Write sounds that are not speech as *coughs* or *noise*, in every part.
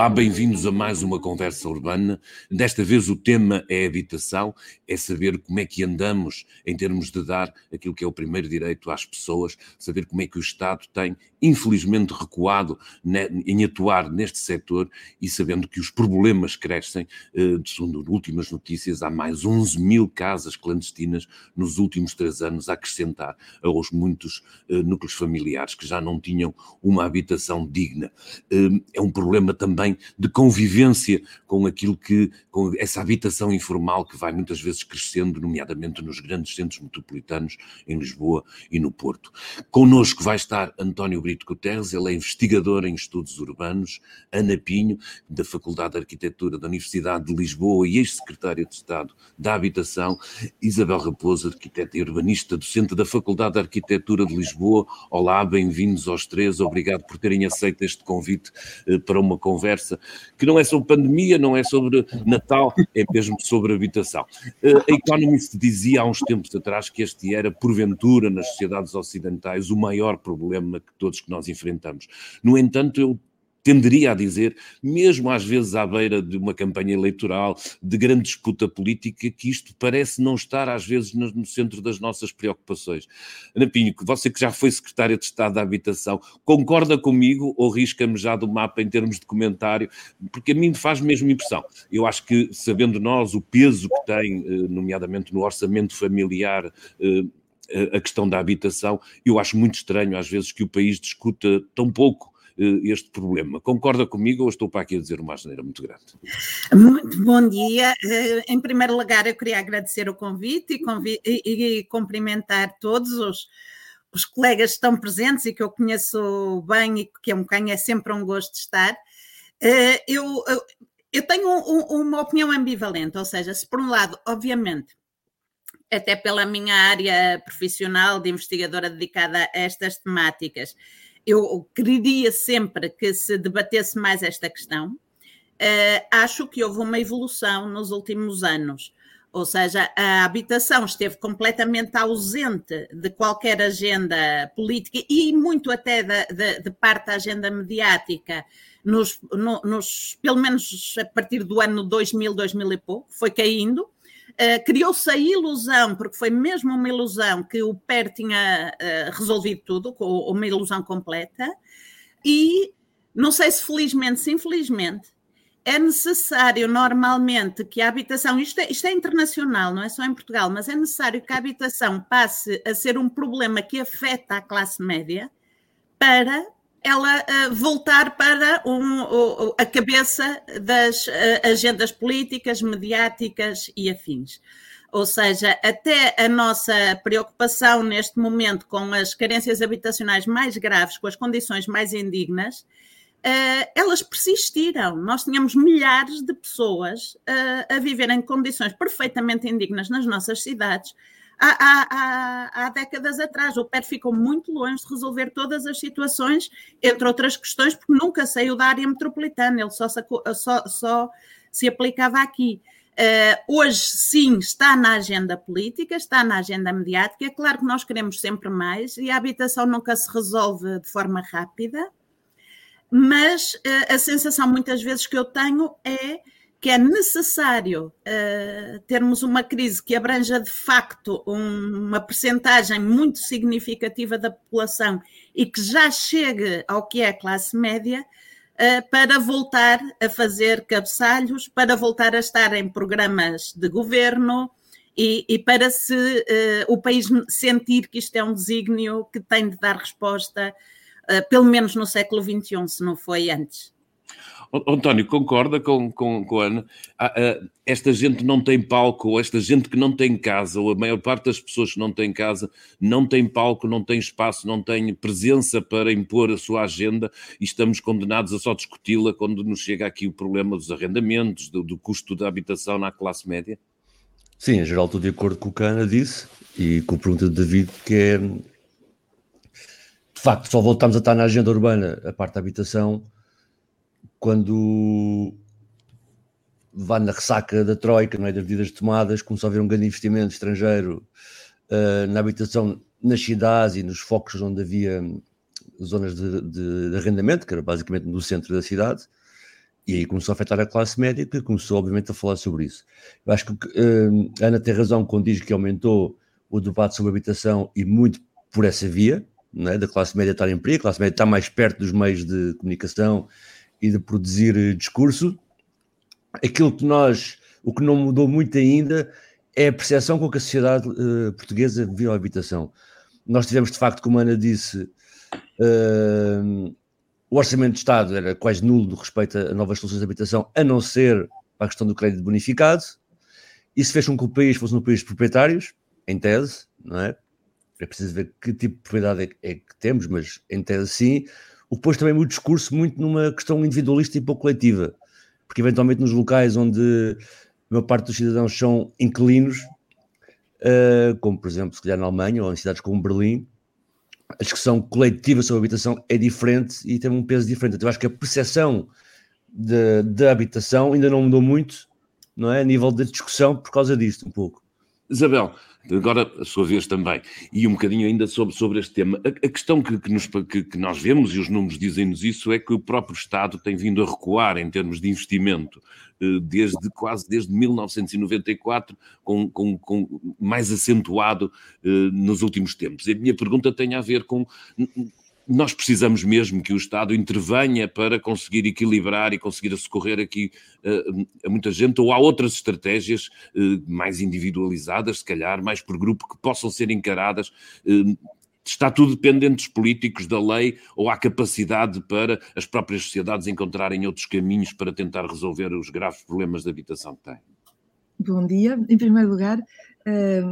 Olá, bem-vindos a mais uma conversa urbana. Desta vez o tema é habitação, é saber como é que andamos em termos de dar aquilo que é o primeiro direito às pessoas, saber como é que o Estado tem, infelizmente, recuado em atuar neste setor e sabendo que os problemas crescem. Eh, segundo últimas notícias, há mais 11 mil casas clandestinas nos últimos três anos a acrescentar aos muitos eh, núcleos familiares que já não tinham uma habitação digna. Eh, é um problema também também de convivência com aquilo que, com essa habitação informal que vai muitas vezes crescendo, nomeadamente nos grandes centros metropolitanos, em Lisboa e no Porto. Connosco vai estar António Brito Guterres, ele é investigador em estudos urbanos, Ana Pinho, da Faculdade de Arquitetura da Universidade de Lisboa e ex-secretária de Estado da Habitação, Isabel Raposo, arquiteta e urbanista, docente da Faculdade de Arquitetura de Lisboa. Olá, bem-vindos aos três, obrigado por terem aceito este convite eh, para uma conversa conversa que não é sobre pandemia, não é sobre Natal, é mesmo sobre habitação. Eh, a Economist dizia há uns tempos atrás que este era, porventura, nas sociedades ocidentais, o maior problema que todos que nós enfrentamos. No entanto, eu tenderia a dizer, mesmo às vezes à beira de uma campanha eleitoral, de grande disputa política, que isto parece não estar às vezes no, no centro das nossas preocupações. Ana Pinho, você que já foi secretária de Estado da Habitação, concorda comigo ou risca-me já do mapa em termos de comentário? Porque a mim faz mesmo impressão. Eu acho que, sabendo nós o peso que tem, eh, nomeadamente no orçamento familiar, eh, a questão da habitação, eu acho muito estranho às vezes que o país discuta tão pouco este problema. Concorda comigo ou estou para aqui a dizer uma asneira muito grande? Muito bom dia. Eh, em primeiro lugar, eu queria agradecer o convite e, convi e, e cumprimentar todos os, os colegas que estão presentes e que eu conheço bem e que é um quem é sempre um gosto estar. Eh, eu, eu tenho uma opinião ambivalente, ou seja, se por um lado, obviamente, até pela minha área profissional de investigadora dedicada a estas temáticas, eu queria sempre que se debatesse mais esta questão. Uh, acho que houve uma evolução nos últimos anos. Ou seja, a habitação esteve completamente ausente de qualquer agenda política e muito até de, de, de parte da agenda mediática, nos, no, nos, pelo menos a partir do ano 2000, 2000 e pouco, foi caindo. Uh, Criou-se a ilusão, porque foi mesmo uma ilusão que o PER tinha uh, resolvido tudo, uma ilusão completa, e não sei se felizmente, se infelizmente, é necessário normalmente que a habitação, isto é, isto é, internacional, não é só em Portugal, mas é necessário que a habitação passe a ser um problema que afeta a classe média para ela uh, voltar para um, uh, a cabeça das uh, agendas políticas, mediáticas e afins. Ou seja, até a nossa preocupação neste momento com as carências habitacionais mais graves, com as condições mais indignas, elas persistiram. Nós tínhamos milhares de pessoas a viver em condições perfeitamente indignas nas nossas cidades, há, há, há, décadas atrás. O PER ficou muito longe de resolver todas as situações, entre outras questões, porque nunca saiu da área metropolitana, ele só, sacou, só, só se aplicava aqui. Uh, hoje, sim, está na agenda política, está na agenda mediática. É claro que nós queremos sempre mais e a habitação nunca se resolve de forma rápida, mas uh, a sensação muitas vezes que eu tenho é que é necessário uh, termos uma crise que abranja de facto um, uma percentagem muito significativa da população e que já chegue ao que é a classe média uh, para voltar a fazer cabeçalhos, para voltar a estar em programas de governo e, e para se uh, o país sentir que isto é um desígnio que tem de dar resposta, pelo menos no século XXI, se não foi antes. António, concorda com, com, com a Ana? Ah, ah, esta gente não tem palco, ou esta gente que não tem casa, ou a maior parte das pessoas que não têm casa, não tem palco, não tem espaço, não tem presença para impor a sua agenda e estamos condenados a só discuti-la quando nos chega aqui o problema dos arrendamentos, do, do custo da habitação na classe média? Sim, em geral estou de acordo com o que a Ana disse e com a pergunta de David, que é de facto só voltamos a estar na agenda urbana a parte da habitação quando vai na ressaca da Troika, não é, das medidas tomadas, começou a haver um grande investimento estrangeiro uh, na habitação nas cidades e nos focos onde havia zonas de, de, de, arrendamento, que era basicamente no centro da cidade, E aí começou a afetar a classe média, que começou, obviamente, a falar sobre isso. Eu acho que uh, Ana tem razão quando diz que aumentou o debate sobre habitação e muito por essa via, é? da classe média estar em perigo, a classe média está mais perto dos meios de comunicação e de produzir eh, discurso. Aquilo que nós, o que não mudou muito ainda, é a percepção com que a sociedade uh, portuguesa viu a habitação. Nós tivemos, de facto, como a Ana disse, uh, o orçamento de Estado era quase nulo no respeito a novas soluções de habitação, a não ser para a questão do crédito bonificado. Isso fez com que o país fosse um país de proprietários, em tese, não é? É preciso ver que tipo de propriedade é, é que temos, mas em tese sim. O que pôs também o discurso muito numa questão individualista e pouco coletiva, porque eventualmente nos locais onde a maior parte dos cidadãos são inquilinos, uh, como por exemplo, se calhar na Alemanha ou em cidades como Berlim, a discussão coletiva sobre a habitação é diferente e tem um peso diferente. Então, eu acho que a percepção da habitação ainda não mudou muito, não é? A nível de discussão por causa disto, um pouco. Isabel, agora a sua vez também, e um bocadinho ainda sobre, sobre este tema. A, a questão que, que, nos, que, que, nós vemos, e os números dizem-nos isso, é que o próprio Estado tem vindo a recuar em termos de investimento eh, desde quase desde 1994, com, com, com mais acentuado eh, nos últimos tempos. E a minha pergunta tem a ver com nós precisamos mesmo que o Estado intervenha para conseguir equilibrar e conseguir socorrer aqui uh, a muita gente, ou há outras estratégias uh, mais individualizadas, se calhar, mais por grupo, que possam ser encaradas. Uh, está tudo dependente dos políticos, da lei, ou há capacidade para as próprias sociedades encontrarem outros caminhos para tentar resolver os graves problemas de habitação que têm? Bom dia. Em primeiro lugar,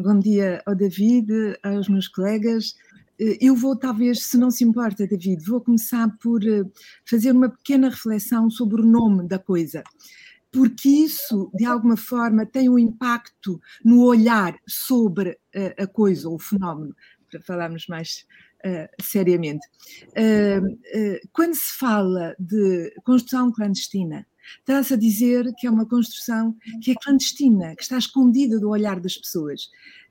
bom dia ao David, aos meus colegas, eu vou, talvez, se não se importa, David, vou começar por eh, fazer uma pequena reflexão sobre o nome da coisa, porque isso, de alguma forma, tem um impacto no olhar sobre eh, a coisa, ou o fenómeno, para falarmos mais uh, seriamente. Uh, uh, quando se fala de construção clandestina, está-se a dizer que é uma construção que é clandestina, que está escondida do olhar das pessoas.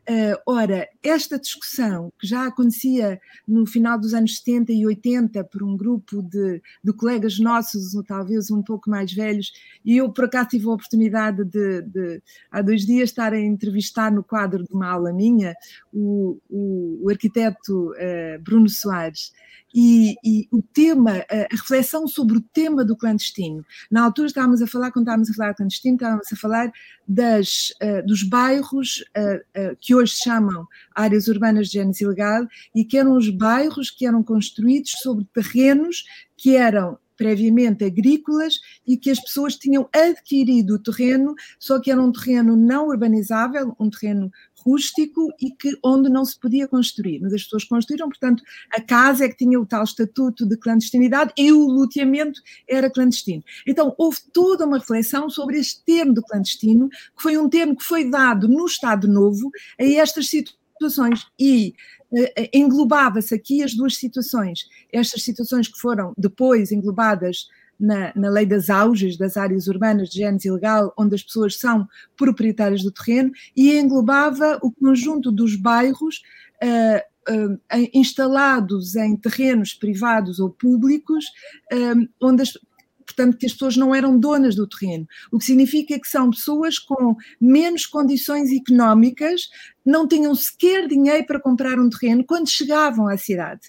Uh, ora, esta discussão, que já acontecia no final dos anos 70 e 80 por um grupo de, de colegas nossos, talvez um pouco mais velhos, e eu por acaso tive a oportunidade de, de há dois dias estar a entrevistar no quadro de uma aula minha o, o, o arquiteto uh, Bruno Soares, e, e, o tema, a reflexão sobre o tema do clandestino. Na altura estávamos a falar, quando estávamos a falar do clandestino, estávamos a falar das, uh, dos bairros uh, uh, que hoje se chamam áreas urbanas de género ilegal e que eram os bairros que eram construídos sobre terrenos que eram previamente agrícolas e que as pessoas tinham adquirido o terreno, só que era um terreno não urbanizável, um terreno rústico e que onde não se podia construir. Mas as pessoas construíram, portanto, a casa é que tinha o tal estatuto de clandestinidade e o loteamento era clandestino. Então, houve toda uma reflexão sobre este termo do clandestino, que foi um termo que foi dado no Estado Novo a estas situações e uh, englobava-se aqui as duas situações. Estas situações que foram depois englobadas na, na, lei das auges, das áreas urbanas de género ilegal, onde as pessoas são proprietárias do terreno, e englobava o conjunto dos bairros uh, uh, instalados em terrenos privados ou públicos, uh, onde as, portanto, que as pessoas não eram donas do terreno, o que significa que são pessoas com menos condições económicas, não tinham sequer dinheiro para comprar um terreno quando chegavam à cidade.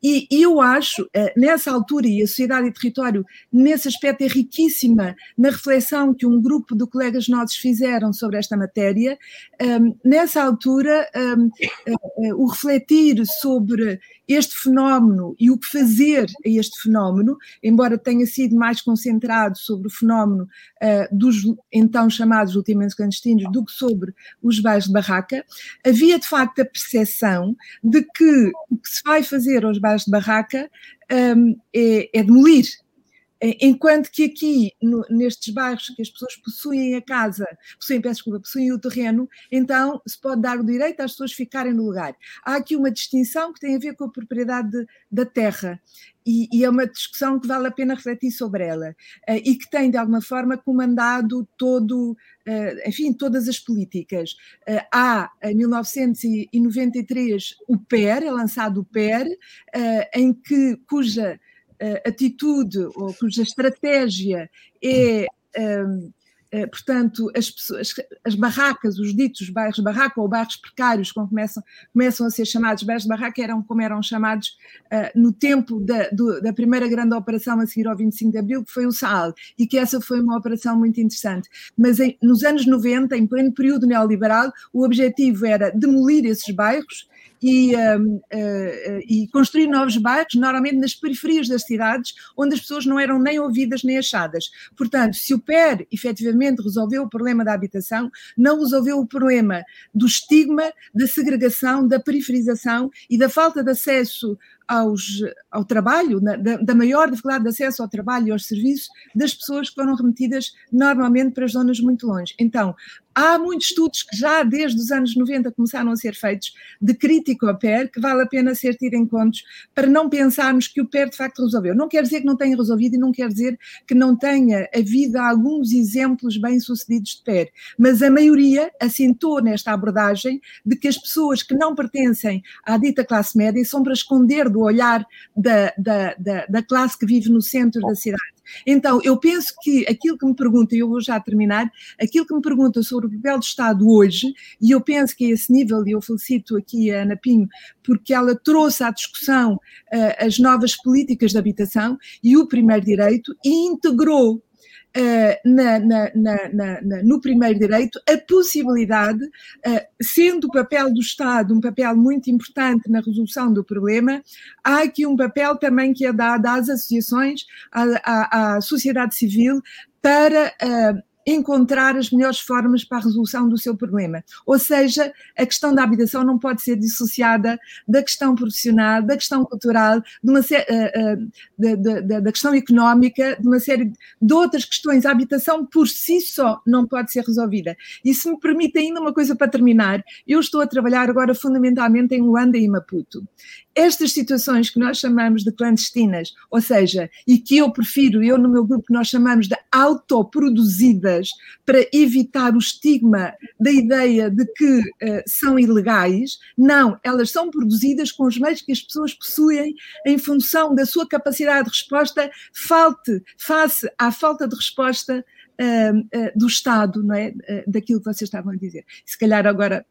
E, e eu acho, eh, nessa altura, e a Sociedade e Território, nesse aspecto, é riquíssima na reflexão que um grupo de colegas nossos fizeram sobre esta matéria, nessa altura, eh, eh, o refletir sobre este fenómeno e o que fazer a este fenómeno, embora tenha sido mais concentrado sobre o fenómeno uh, dos então chamados ultimamente clandestinos do que sobre os bairros de barraca, havia de facto a percepção de que o que se vai fazer aos bairros de barraca um, é, é demolir Enquanto que aqui, no, nestes bairros que as pessoas possuem a casa, possuem, peço desculpa, possuem o terreno, então se pode dar o direito às pessoas ficarem no lugar. Há aqui uma distinção que tem a ver com a propriedade de, da terra. E, e, é uma discussão que vale a pena refletir sobre ela uh, e que tem de alguma forma comandado todo, uh, enfim, todas as políticas. Uh, há em 1993 o PER, é lançado o PER, em que cuja atitude ou cuja estratégia é eh, portanto, as, pessoas, as barracas, os ditos bairros barraca ou bairros precários, como começam, começam a ser chamados bairros barraca, eram como eram chamados uh, no tempo da, do, da primeira grande operação a seguir ao 25 de Abril, que foi o SAAL, e que essa foi uma operação muito interessante. Mas em, nos anos 90, em pleno período neoliberal, o objetivo era demolir esses bairros e, uh, uh, e, construir novos bairros, normalmente nas periferias das cidades, onde as pessoas não eram nem ouvidas nem achadas. Portanto, se o PER efetivamente resolveu o problema da habitação, não resolveu o problema do estigma, da segregação, da periferização e da falta de acesso aos, ao trabalho, da, da, maior dificuldade de acesso ao trabalho e aos serviços das pessoas que foram remetidas normalmente para zonas muito longe. Então, há muitos estudos que já desde os anos 90 começaram a ser feitos de crítica ao PER, que vale a pena ser tido em conta para não pensarmos que o PER de facto resolveu. Não quer dizer que não tenha resolvido e não quer dizer que não tenha havido alguns exemplos bem-sucedidos de PER, mas a maioria assentou nesta abordagem de que as pessoas que não pertencem à dita classe média são para esconder do olhar da, da, da, da classe que vive no centro da cidade. Então, eu penso que aquilo que me pergunta, e eu vou já terminar, aquilo que me pergunta sobre o papel do Estado hoje, e eu penso que a esse nível, e eu felicito aqui a Ana Pinho, porque ela trouxe à discussão uh, as novas políticas de habitação e o primeiro direito e integrou na, na, na, no primeiro direito a possibilidade, uh, sendo o papel do Estado um papel muito importante na resolução do problema, há aqui um papel também que é dado às associações, à, à, à sociedade civil, para uh, encontrar as melhores formas para a resolução do seu problema. Ou seja, a questão da habitação não pode ser dissociada da questão profissional, da questão cultural, uma, uh, uh, da, da, da, questão económica, de uma série de outras questões. A habitação por si só não pode ser resolvida. E se me permite ainda uma coisa para terminar, eu estou a trabalhar agora fundamentalmente em Luanda e Maputo estas situações que nós chamamos de clandestinas, ou seja, e que eu prefiro, eu no meu grupo, nós chamamos de autoproduzidas, para evitar o estigma da ideia de que uh, são ilegais, não, elas são produzidas com os meios que as pessoas possuem em função da sua capacidade de resposta, falte, face à falta de resposta uh, uh, do Estado, não é? daquilo que vocês estavam a dizer. Se calhar agora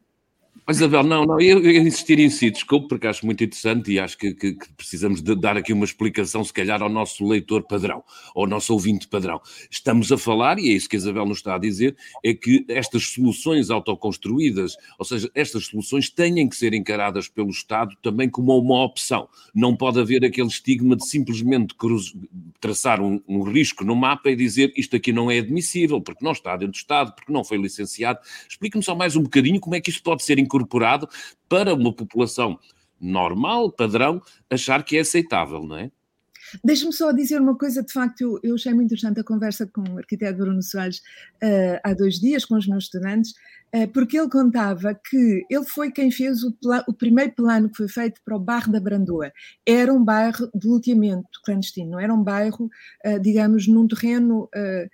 mas, Isabel, não, não, eu, eu insistir em si, desculpe, porque acho muito interessante e acho que, que, que, precisamos de dar aqui uma explicação, se calhar, ao nosso leitor padrão, ao nosso ouvinte padrão. Estamos a falar, e é isso que a Isabel nos está a dizer, é que estas soluções autoconstruídas, ou seja, estas soluções têm que ser encaradas pelo Estado também como uma opção. Não pode haver aquele estigma de simplesmente cruz, traçar um, um risco no mapa e dizer isto aqui não é admissível, porque não está dentro do Estado, porque não foi licenciado. Explique-me só mais um bocadinho como é que isto pode ser incorporado incorporado para uma população normal, padrão, achar que é aceitável, não é? Deixa-me só dizer uma coisa, de facto, eu, achei muito interessante a conversa com o arquiteto Bruno Soares uh, há dois dias com os meus estudantes, uh, porque ele contava que ele foi quem fez o, o, primeiro plano que foi feito para o bairro da Brandoa. Era um bairro de luteamento clandestino, não era um bairro, uh, digamos, num terreno eh,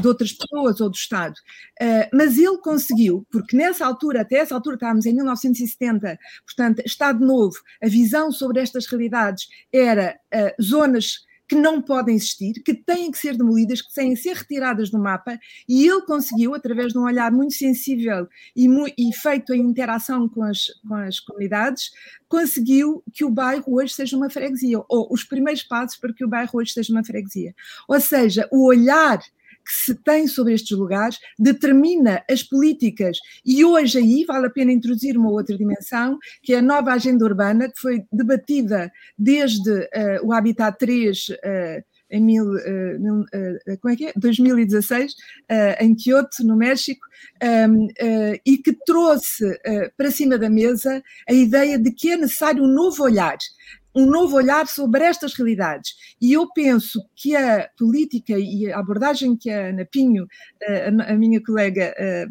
de outras pessoas ou do Estado. Eh, mas ele conseguiu, porque nessa altura, até essa altura estávamos em 1970, portanto, Estado Novo, a visão sobre estas realidades era eh, zonas que não podem existir, que têm que ser demolidas, que têm que ser retiradas do mapa, e ele conseguiu, através de um olhar muito sensível e, e feito em interação com as, com as comunidades, conseguiu que o bairro hoje seja uma freguesia, ou os primeiros passos para que o bairro hoje seja uma freguesia. Ou seja, o olhar que se tem sobre estes lugares determina as políticas. E hoje aí vale a pena introduzir uma outra dimensão, que é a nova agenda urbana, que foi debatida desde uh, o Habitat 3. Uh, em mil, uh, como é que é? 2016, uh, em Kyoto, no México, um, e que trouxe para cima da mesa a ideia de que é necessário um novo olhar um novo olhar sobre estas realidades. E eu penso que a política e a abordagem que a Ana Pinho, eh, a minha colega, eh,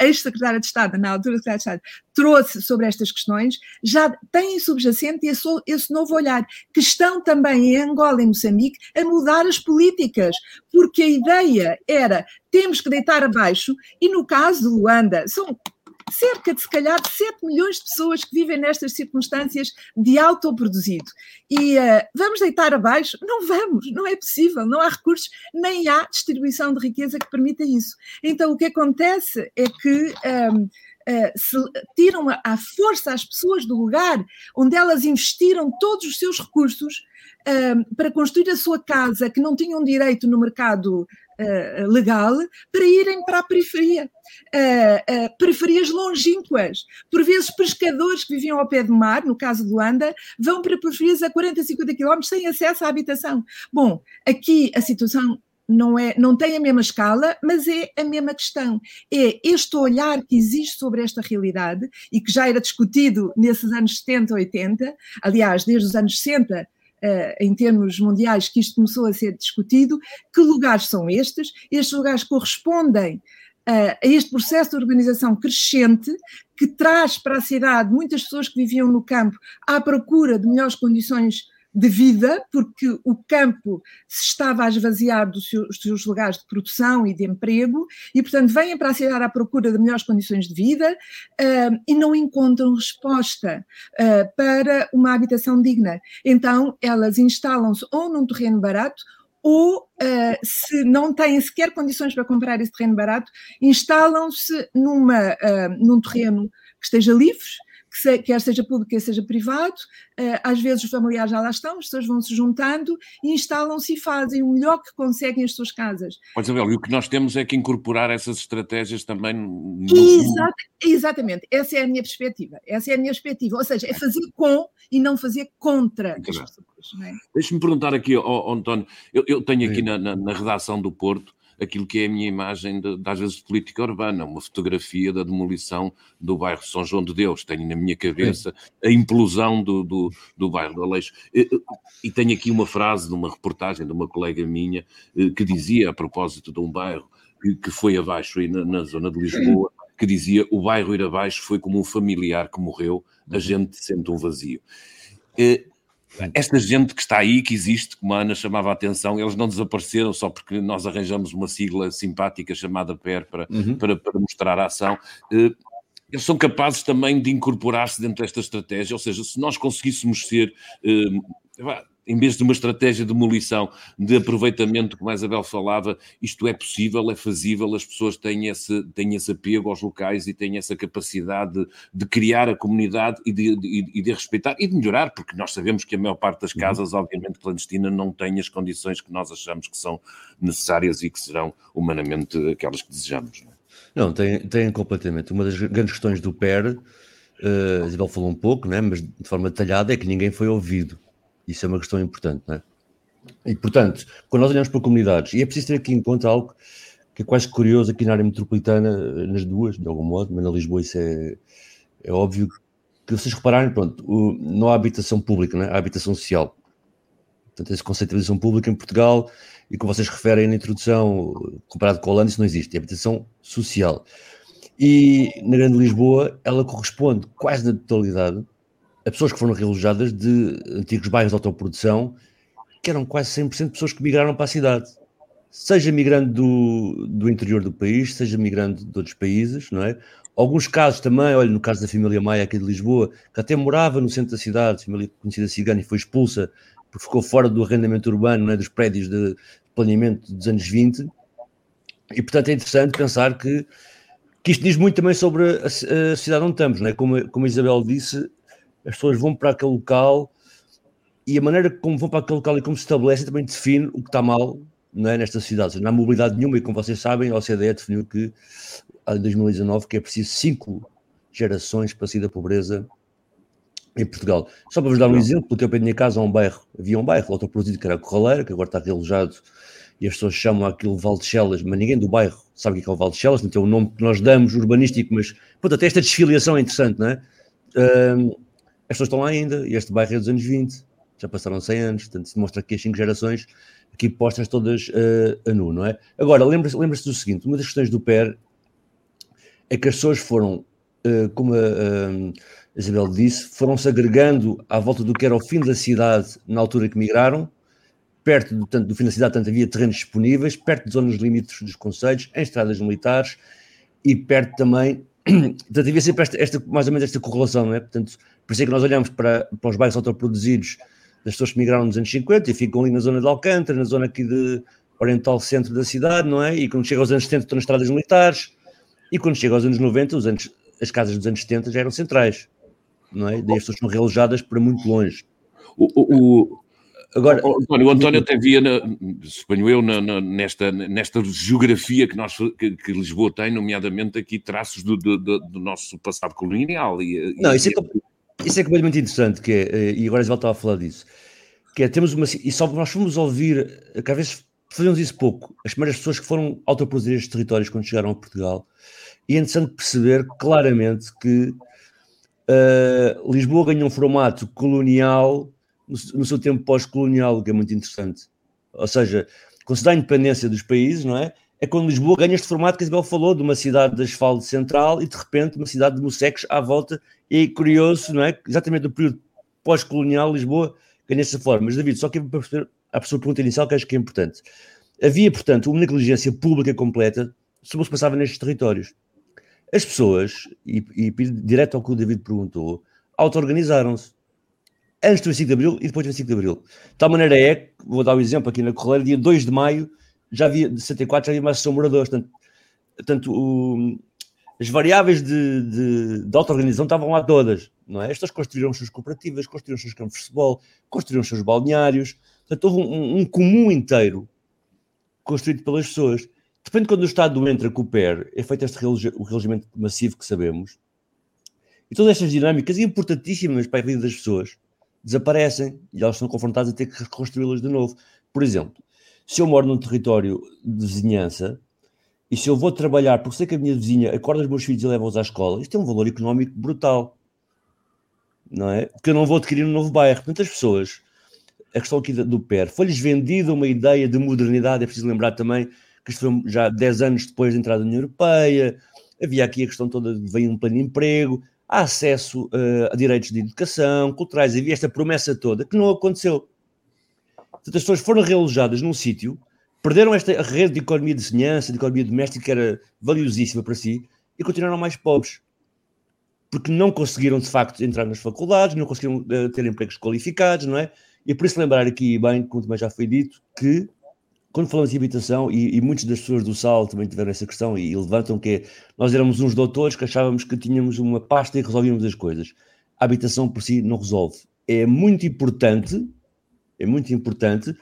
ex-secretária de Estado, na altura secretária de Estado, trouxe sobre estas questões, já tem subjacente esse, esse novo olhar, que estão também em Angola e Moçambique a mudar as políticas, porque a ideia era temos que deitar abaixo, e no caso de Luanda, são cerca de, se calhar, 7 milhões de pessoas que vivem nestas circunstâncias de autoproduzido. E uh, vamos deitar abaixo? Não vamos, não é possível, não há recursos, nem há distribuição de riqueza que permita isso. Então, o que acontece é que. Um, Uh, se tiram à força as pessoas do lugar onde elas investiram todos os seus recursos uh, para construir a sua casa, que não tinham direito no mercado uh, legal, para irem para a periferia. periferias longínquas. Por vezes, pescadores que viviam ao pé do mar, no caso de Luanda, vão para periferias a 40, 50 quilómetros sem acesso à habitação. Bom, aqui a situação não, é, não tem a mesma escala, mas é a mesma questão. É este olhar que existe sobre esta realidade e que já era discutido nesses anos 70, 80, aliás, desde os anos 60, Uh, em termos mundiais, que isto começou a ser discutido. Que lugares são estes? Estes lugares correspondem uh, a este processo de urbanização crescente que traz para a cidade muitas pessoas que viviam no campo à procura de melhores condições de vida, porque o campo se estava a esvaziar dos seus, dos seus, lugares de produção e de emprego, e, portanto, vêm para a cidade à procura de melhores condições de vida uh, e não encontram resposta uh, para uma habitação digna. Então, elas instalam-se ou num terreno barato ou, uh, se não têm sequer condições para comprar esse terreno barato, instalam-se numa, num terreno que esteja livre, que se, quer seja público, quer seja privado, uh, às vezes os familiares já lá estão, as pessoas vão se juntando e instalam-se e fazem o melhor que conseguem as suas casas. Pois, Isabel, e o que nós temos é que incorporar essas estratégias também no Exato, Exatamente, essa é a minha perspectiva, essa é a minha perspectiva, ou seja, é fazer com e não fazer contra as pessoas. É? Deixa-me perguntar aqui, oh, António, eu, eu tenho aqui na, na, na redação do Porto aquilo que é a minha imagem, de, às vezes, de política urbana, uma fotografia da demolição do bairro São João de Deus. Tenho na minha cabeça a implosão do, do, do bairro do Aleixo. E, e tenho aqui uma frase de uma reportagem de uma colega minha eh, que dizia, a propósito de um bairro que, que foi abaixo aí na, na zona de Lisboa, que dizia o bairro ir abaixo foi como um familiar que morreu, a gente sente um vazio. Esta gente que está aí, que existe, como a Ana chamava a atenção, eles não desapareceram só porque nós arranjamos uma sigla simpática chamada PER para, uhum. para, para, mostrar a ação. Eh, eles são capazes também de incorporar-se dentro desta estratégia, ou seja, se nós conseguíssemos ser eh, em vez de uma estratégia de demolição, de aproveitamento, como a Isabel falava, isto é possível, é fazível, as pessoas têm esse, têm esse apego aos locais e têm essa capacidade de, de criar a comunidade e de, de, e de, respeitar e de melhorar, porque nós sabemos que a maior parte das uhum. casas, obviamente, clandestinas, não tem as condições que nós achamos que são necessárias e que serão humanamente aquelas que desejamos. Não, é? tem, tem completamente. Uma das grandes questões do PER, uh, a Isabel falou um pouco, né, mas de forma detalhada, é que ninguém foi ouvido isso é uma questão importante, não é? E, portanto, quando nós olhamos para comunidades, e é preciso ter aqui em conta algo que é quase curioso aqui na área metropolitana, nas duas, de algum modo, mas na Lisboa isso é, é óbvio, que vocês repararem, pronto, o, não há habitação pública, é? há habitação social. Portanto, esse conceito de habitação pública em Portugal, e como vocês referem na introdução, comparado com a Holanda, isso não existe, é habitação social. E na Grande Lisboa, ela corresponde quase na totalidade a pessoas que foram realojadas de antigos bairros de autoprodução, que eram quase 100% pessoas que migraram para a cidade. Seja migrando do, do interior do país, seja migrando de outros países, não é? Alguns casos também, olha, no caso da família Maia aqui de Lisboa, que até morava no centro da cidade, família conhecida cigana, e foi expulsa porque ficou fora do arrendamento urbano, é, dos prédios de planeamento dos anos 20. E, portanto, é interessante pensar que, que isto diz muito também sobre a, a cidade onde estamos, não é? Como, como a Isabel disse, as pessoas vão para aquele local e a maneira como vão para aquele local e como se estabelece também define o que está mal não é, nesta cidade. Não há mobilidade nenhuma e, como vocês sabem, a OCDE definiu que em 2019 que é preciso cinco gerações para sair da pobreza em Portugal. Só para vos dar um exemplo, porque eu pé da minha casa há um bairro, havia um bairro autoproduzido que era a Corraleira, que agora está realojado e as pessoas chamam aquilo Val de Chelas, mas ninguém do bairro sabe o que é o Val de Chelas, não tem o nome que nós damos urbanístico, mas pronto, até esta desfiliação é interessante, não é? Um, as pessoas estão lá ainda, e este bairro é dos anos 20, já passaram 100 anos, portanto se mostra que as cinco gerações aqui postas todas uh, a nu, não é? Agora, lembra-se lembra do seguinte, uma das questões do PER é que as pessoas foram, uh, como a, a Isabel disse, foram-se agregando à volta do que era o fim da cidade na altura que migraram, perto do, tanto, do fim da cidade, tanto havia terrenos disponíveis, perto de zonas limites dos conselhos, em estradas militares e perto também *clears throat* portanto, havia sempre esta, esta, mais ou menos esta correlação, não é? Portanto, por isso é que nós olhamos para, para os bairros autoproduzidos das pessoas que migraram nos anos 50 e ficam ali na zona de Alcântara, na zona aqui de oriental centro da cidade, não é? E quando chega aos anos 70 estão nas estradas militares, e quando chega aos anos 90, os anos, as casas dos anos 70 já eram centrais, não é? Daí as pessoas são realojadas para muito longe. O, o, Agora, o, António, o António até via, na, suponho eu, na, na, nesta, nesta geografia que, nós, que, que, Lisboa tem, nomeadamente aqui traços do, do, do nosso passado colonial. E, Não, isso, é, isso é completamente interessante, que é, eh, e agora Isabel estava a falar disso, que é, temos uma, e só nós fomos ouvir, que às vezes fazemos isso pouco, as primeiras pessoas que foram autoproduzir estes territórios quando chegaram a Portugal, e é interessante perceber claramente que uh, Lisboa ganhou um formato colonial no, no seu tempo pós-colonial, que é muito interessante. Ou seja, quando se dá a independência dos países, não é? É quando Lisboa ganha este formato que Isabel falou, de uma cidade de asfalto central e de repente uma cidade de moseques à volta. E é curioso, não é? Exatamente no período pós-colonial, Lisboa ganha essa forma. Mas, David, só que para perceber a sua pergunta inicial, que acho que é importante. Havia, portanto, uma negligência pública completa sobre o que se passava nestes territórios. As pessoas, e, e direto ao que o David perguntou, auto-organizaram-se antes do 25 de Abril e depois do 25 de Abril. De tal maneira é, vou dar o um exemplo aqui na Correia, dia 2 de Maio, já havia, de 64, já havia mais moradores, portanto, portanto o, as variáveis de, de, de auto-organização estavam lá todas, não é? Estas construíram as suas cooperativas, construíram seus campos de futebol, construíram seus balneários, portanto, houve um, um comum inteiro construído pelas pessoas. Depende quando o Estado entra com o PER, é feito este o massivo que sabemos, e todas estas dinâmicas importantíssimas para a vida das pessoas, desaparecem e elas são confrontadas a ter que reconstruí-las de novo. Por exemplo, se eu moro num território de vizinhança e se eu vou trabalhar porque sei que a minha vizinha acorda os meus filhos e leva-os à escola, isto tem um valor económico brutal, não é? Porque eu não vou adquirir um novo bairro. Muitas pessoas, a questão aqui do PER, foi-lhes vendida uma ideia de modernidade, é preciso lembrar também que isto foi já 10 anos depois da entrada da União Europeia, havia aqui a questão toda de veio um plano de emprego, acesso uh, a direitos de educação, culturais, havia esta promessa toda que não aconteceu. As pessoas foram realojadas num sítio, perderam esta rede de economia de vizinhança, de economia doméstica que era valiosíssima para si e continuaram mais pobres. Porque não conseguiram, de facto, entrar nas faculdades, não conseguiram uh, ter empregos qualificados, não é? E por isso lembrar aqui, bem, como também já foi dito, que quando falamos de habitação, e, e muitas das pessoas do SAL também tiveram essa questão e, e, levantam que é, nós éramos uns doutores que achávamos que tínhamos uma pasta e resolvíamos as coisas. A habitação por si não resolve. É muito importante, é muito importante,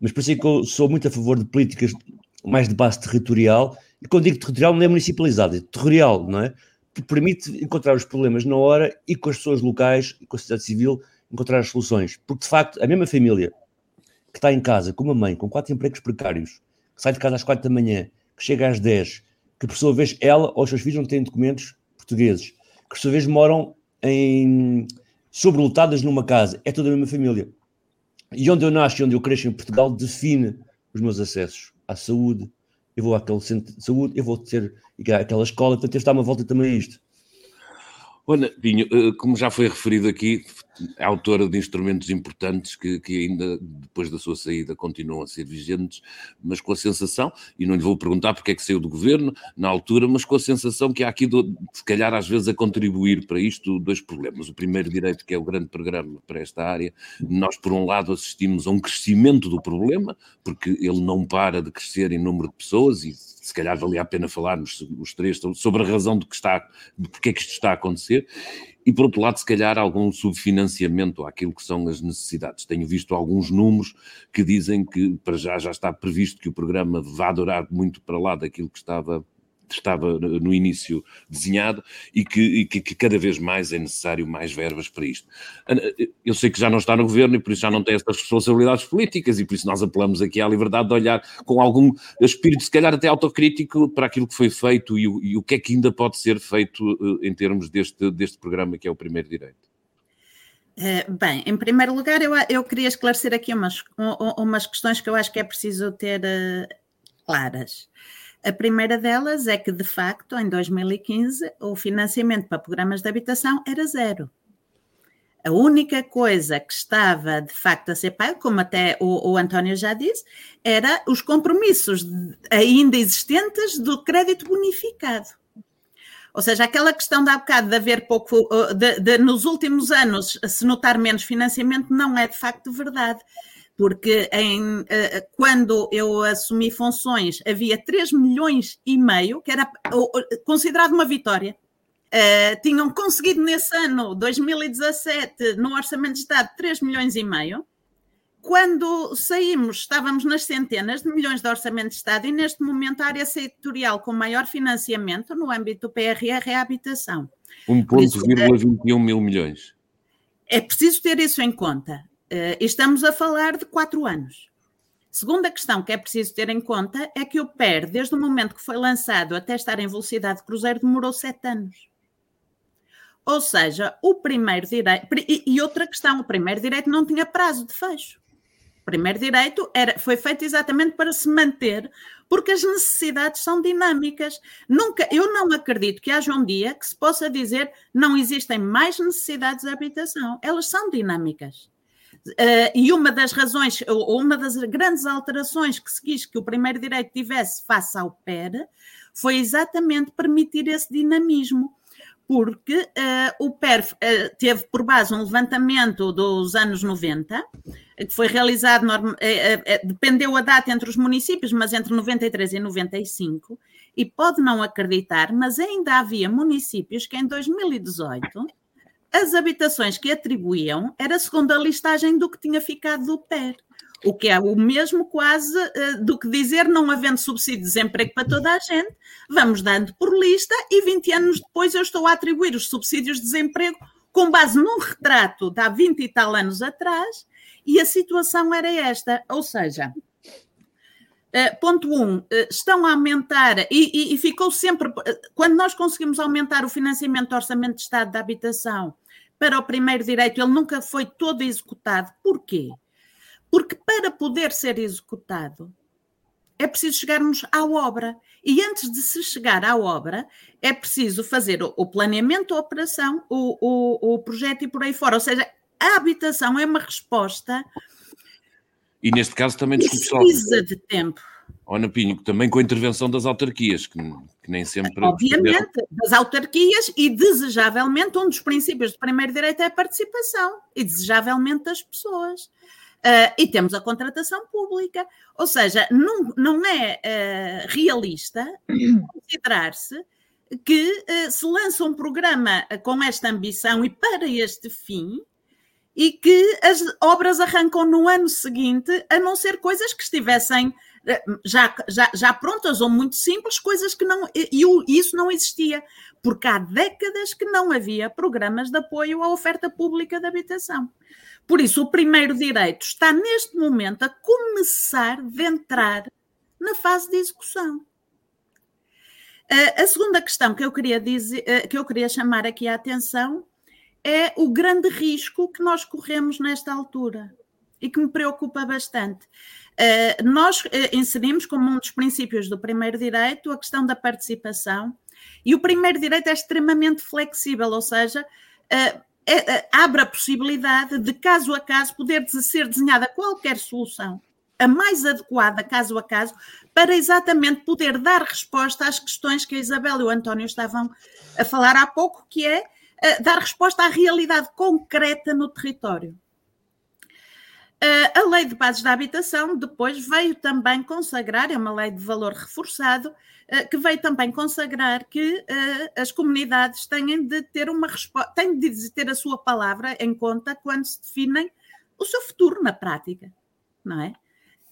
mas por isso é que eu sou muito a favor de políticas mais de base territorial, e quando digo territorial não é municipalizado, é territorial, não é? Que permite encontrar os problemas na hora e com as pessoas locais e com a sociedade civil encontrar as soluções. Porque de facto, a mesma família que está em casa com uma mãe com quatro empregos precários, que sai de casa às quatro da manhã, que chega às 10, que por sua vez ela ou os seus filhos não têm documentos portugueses, que por sua vez moram em sobrelotadas numa casa, é toda a mesma família. E onde eu nasço e onde eu cresço em Portugal define os meus acessos à saúde. Eu vou àquele centro de saúde, eu vou ter aquela escola, portanto, eu está uma volta também a isto. Olha, eh, como já foi referido aqui, é autora de instrumentos importantes que, que, ainda depois da sua saída continuam a ser vigentes, mas com a sensação, e não lhe vou perguntar porque é que saiu do governo na altura, mas com a sensação que há aqui, do, se calhar às vezes a contribuir para isto, dois problemas. O primeiro direito, que é o grande programa para esta área, nós por um lado assistimos a um crescimento do problema, porque ele não para de crescer em número de pessoas e se calhar valia a pena falarmos os três sobre a razão de que está, de porque é que isto está a acontecer, e por outro lado, se calhar algum subfinanciamento àquilo que são as necessidades. Tenho visto alguns números que dizem que para já já está previsto que o programa vá durar muito para lá daquilo que estava estava no início desenhado e que, e que, que, cada vez mais é necessário mais verbas para isto. Eu sei que já não está no governo e por isso já não tem essas responsabilidades políticas e por isso nós apelamos aqui à liberdade de olhar com algum espírito, se calhar até autocrítico, para aquilo que foi feito e o, e o que é que ainda pode ser feito eh, em termos deste, deste programa que é o Primeiro Direito. Uh, bem, em primeiro lugar, eu, eu queria esclarecer aqui umas, umas questões que eu acho que é preciso ter uh, claras. A primeira delas é que, de facto, em 2015, o financiamento para programas de habitação era zero. A única coisa que estava de facto a ser pago, como até o, o António já disse, era os compromissos ainda existentes do crédito bonificado. Ou seja, aquela questão da bocado de haver pouco, de, de, nos últimos anos se notar menos financiamento, não é de facto verdade. Porque em, quando eu assumi funções havia 3 milhões e meio, que era considerado uma vitória. Uh, tinham conseguido nesse ano, 2017, no Orçamento de Estado, 3 milhões e meio. Quando saímos, estávamos nas centenas de milhões de orçamento de Estado e neste momento a área setorial com maior financiamento no âmbito do PRR é a habitação. 1,21 mil milhões. É preciso ter isso em conta. Uh, estamos a falar de quatro anos. Segunda questão que é preciso ter em conta é que o PER, desde o momento que foi lançado até estar em velocidade de cruzeiro, demorou sete anos. Ou seja, o primeiro direito. E outra questão: o primeiro direito não tinha prazo de fecho primeiro direito era, foi feito exatamente para se manter, porque as necessidades são dinâmicas. Nunca, eu não acredito que haja um dia que se possa dizer não existem mais necessidades de habitação. Elas são dinâmicas. Uh, e uma das razões, ou uma das grandes alterações que se quis que o primeiro direito tivesse face ao PER foi exatamente permitir esse dinamismo. Porque uh, o PERF uh, teve por base um levantamento dos anos 90, que foi realizado, uh, dependeu a data entre os municípios, mas entre 93 e 95, e pode não acreditar, mas ainda havia municípios que em 2018 as habitações que atribuíam era segundo a listagem do que tinha ficado do PER. O que é o mesmo quase uh, do que dizer não havendo subsídio de desemprego para toda a gente, vamos dando por lista e 20 anos depois eu estou a atribuir os subsídios de desemprego com base num retrato de há 20 e tal anos atrás e a situação era esta, ou seja, uh, ponto 1, um, uh, estão a aumentar e, e, e ficou sempre, quando nós conseguimos aumentar o financiamento do Orçamento de Estado da Habitação para o primeiro direito, ele nunca foi todo executado. Porquê? Porque para poder ser executado é preciso chegarmos à obra. E antes de se chegar à obra, é preciso fazer o planeamento, a operação, o, o, o projeto e por aí fora. Ou seja, a habitação é uma resposta. E neste caso também precisa de tempo. Ana Pinho, também com a intervenção das autarquias, que, que nem sempre. Obviamente, das autarquias e desejavelmente, um dos princípios do primeiro direito é a participação e desejavelmente das pessoas. Uh, e temos a contratação pública, ou seja, não, não é uh, realista *clears throat* considerar-se que uh, se lança um programa com esta ambição e para este fim e que as obras arrancam no ano seguinte, a não ser coisas que estivessem já, já, já prontas ou muito simples, coisas que não. E, isso não existia, porque há décadas que não havia programas de apoio à oferta pública de habitação. Por isso, o primeiro direito está neste momento a começar a entrar na fase de execução. A segunda questão que eu queria dizer, que eu queria chamar aqui a atenção é o grande risco que nós corremos nesta altura e que me preocupa bastante. Nós inserimos como um dos princípios do primeiro direito a questão da participação e o primeiro direito é extremamente flexível, ou seja, é, é, abre a possibilidade de, caso a caso, poder ser desenhada qualquer solução, a mais adequada, caso a caso, para exatamente poder dar resposta às questões que a Isabel e o António estavam a falar há pouco, que é uh, dar resposta à realidade concreta no território. Uh, a Lei de Bases da Habitação depois veio também consagrar, é uma lei de valor reforçado, eh, que veio também consagrar que uh, as comunidades têm de ter uma têm de ter a sua palavra em conta quando se definem o seu futuro na prática, não é?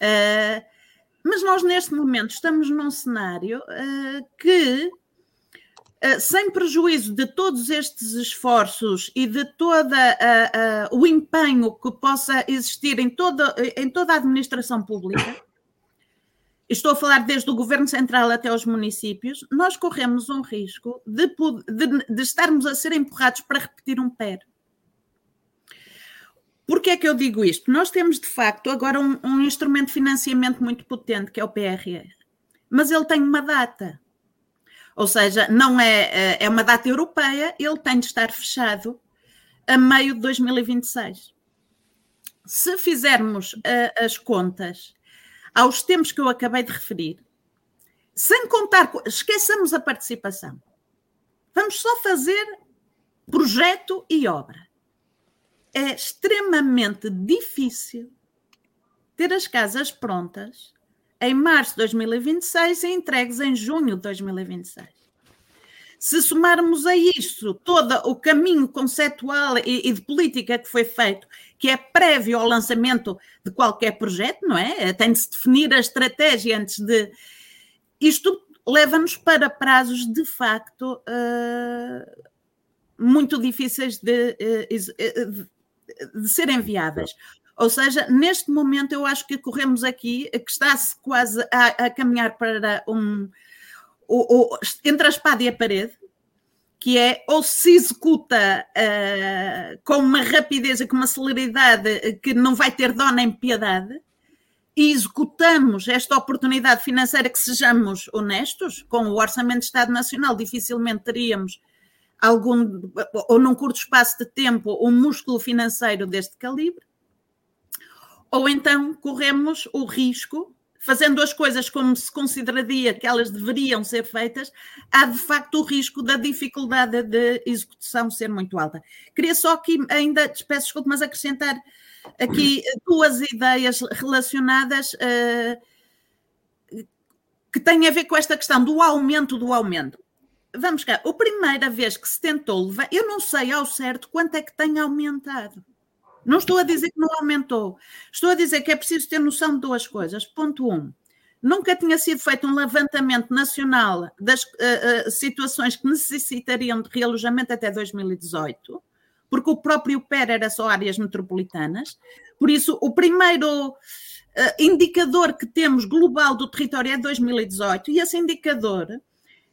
Uh, mas nós neste momento estamos num cenário uh, que, sem prejuízo de todos estes esforços e de todo o empenho que possa existir em toda, em toda a administração pública, *coughs* estou a falar desde o governo central até os municípios, nós corremos um risco de, de, de estarmos a ser empurrados para repetir um PER. Porquê é que eu digo isto? Nós temos, de facto, agora um, um, instrumento de financiamento muito potente, que é o PRR, mas ele tem uma data. Ou seja, não é, é, é uma data europeia, ele tem de estar fechado a meio de 2026. Se fizermos uh, as contas aos tempos que eu acabei de referir, sem contar, esqueçamos a participação. Vamos só fazer projeto e obra. É extremamente difícil ter as casas prontas em março de 2026 e entregues em junho de 2026. Se somarmos a isso todo o caminho conceptual e, e, de política que foi feito, que é prévio ao lançamento de qualquer projeto, não é? Tem de se definir a estratégia antes de. Isto leva-nos para prazos de facto uh, muito difíceis de, uh, de, de serem viáveis. Ou seja, neste momento eu acho que corremos aqui, que está-se quase a, a, caminhar para um. O, o, entre a espada e a parede, que é ou se executa uh, com uma rapidez e com uma celeridade que não vai ter dó nem piedade, e executamos esta oportunidade financeira que sejamos honestos, com o Orçamento de Estado Nacional dificilmente teríamos algum, ou num curto espaço de tempo, um músculo financeiro deste calibre, ou então corremos o risco, fazendo as coisas como se consideraria que elas deveriam ser feitas, há de facto o risco da dificuldade de execução ser muito alta. Queria só aqui, ainda, peço desculpa, mas acrescentar aqui *clears throat* duas ideias relacionadas uh, que têm a ver com esta questão do aumento do aumento. Vamos cá, a primeira vez que se tentou levar, eu não sei ao certo quanto é que tem aumentado. Não estou a dizer que não aumentou. Estou a dizer que é preciso ter noção de duas coisas. Ponto um. Nunca tinha sido feito um levantamento nacional das uh, uh, situações que necessitariam de realojamento até 2018, porque o próprio PER era só áreas metropolitanas. Por isso, o primeiro uh, indicador que temos global do território é 2018, e esse indicador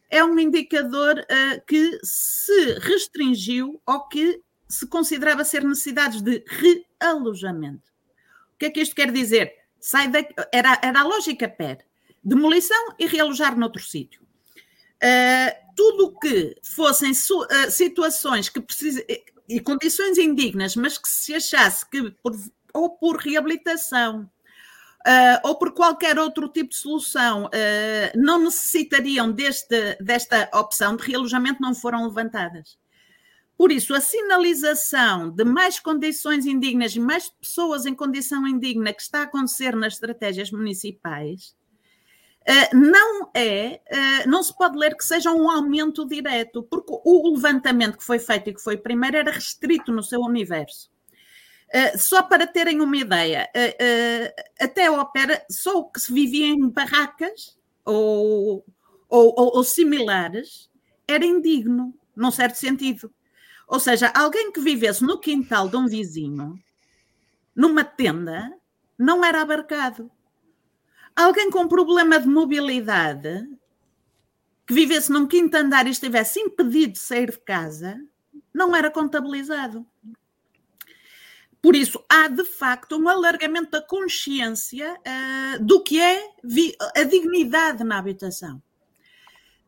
é um indicador que se restringiu ao que se considerava ser necessidades de realojamento. O que é que isto quer dizer? Sai da, era, era a lógica PER, demolição e realojar noutro sítio. Uh, tudo o que fossem uh, situações que precisam e condições indignas, mas que se achasse que por, ou por reabilitação uh, ou por qualquer outro tipo de solução não necessitariam deste, desta opção de realojamento, não foram levantadas. Por isso, a sinalização de mais condições indignas e mais pessoas em condição indigna que está a acontecer nas estratégias municipais eh, não é, eh, não se pode ler que seja um aumento direto, porque o levantamento que foi feito e que foi primeiro era restrito no seu universo. Eh, só para terem uma ideia, até a ópera, só o que se vivia em barracas ou, ou, ou, ou similares era indigno, num certo sentido. Ou seja, alguém que vivesse no quintal de um vizinho, numa tenda, não era abarcado. Alguém com problema de mobilidade, que vivesse num quinto andar e estivesse impedido de sair de casa, não era contabilizado. Por isso, há de facto um alargamento da consciência uh, do que é a dignidade na habitação.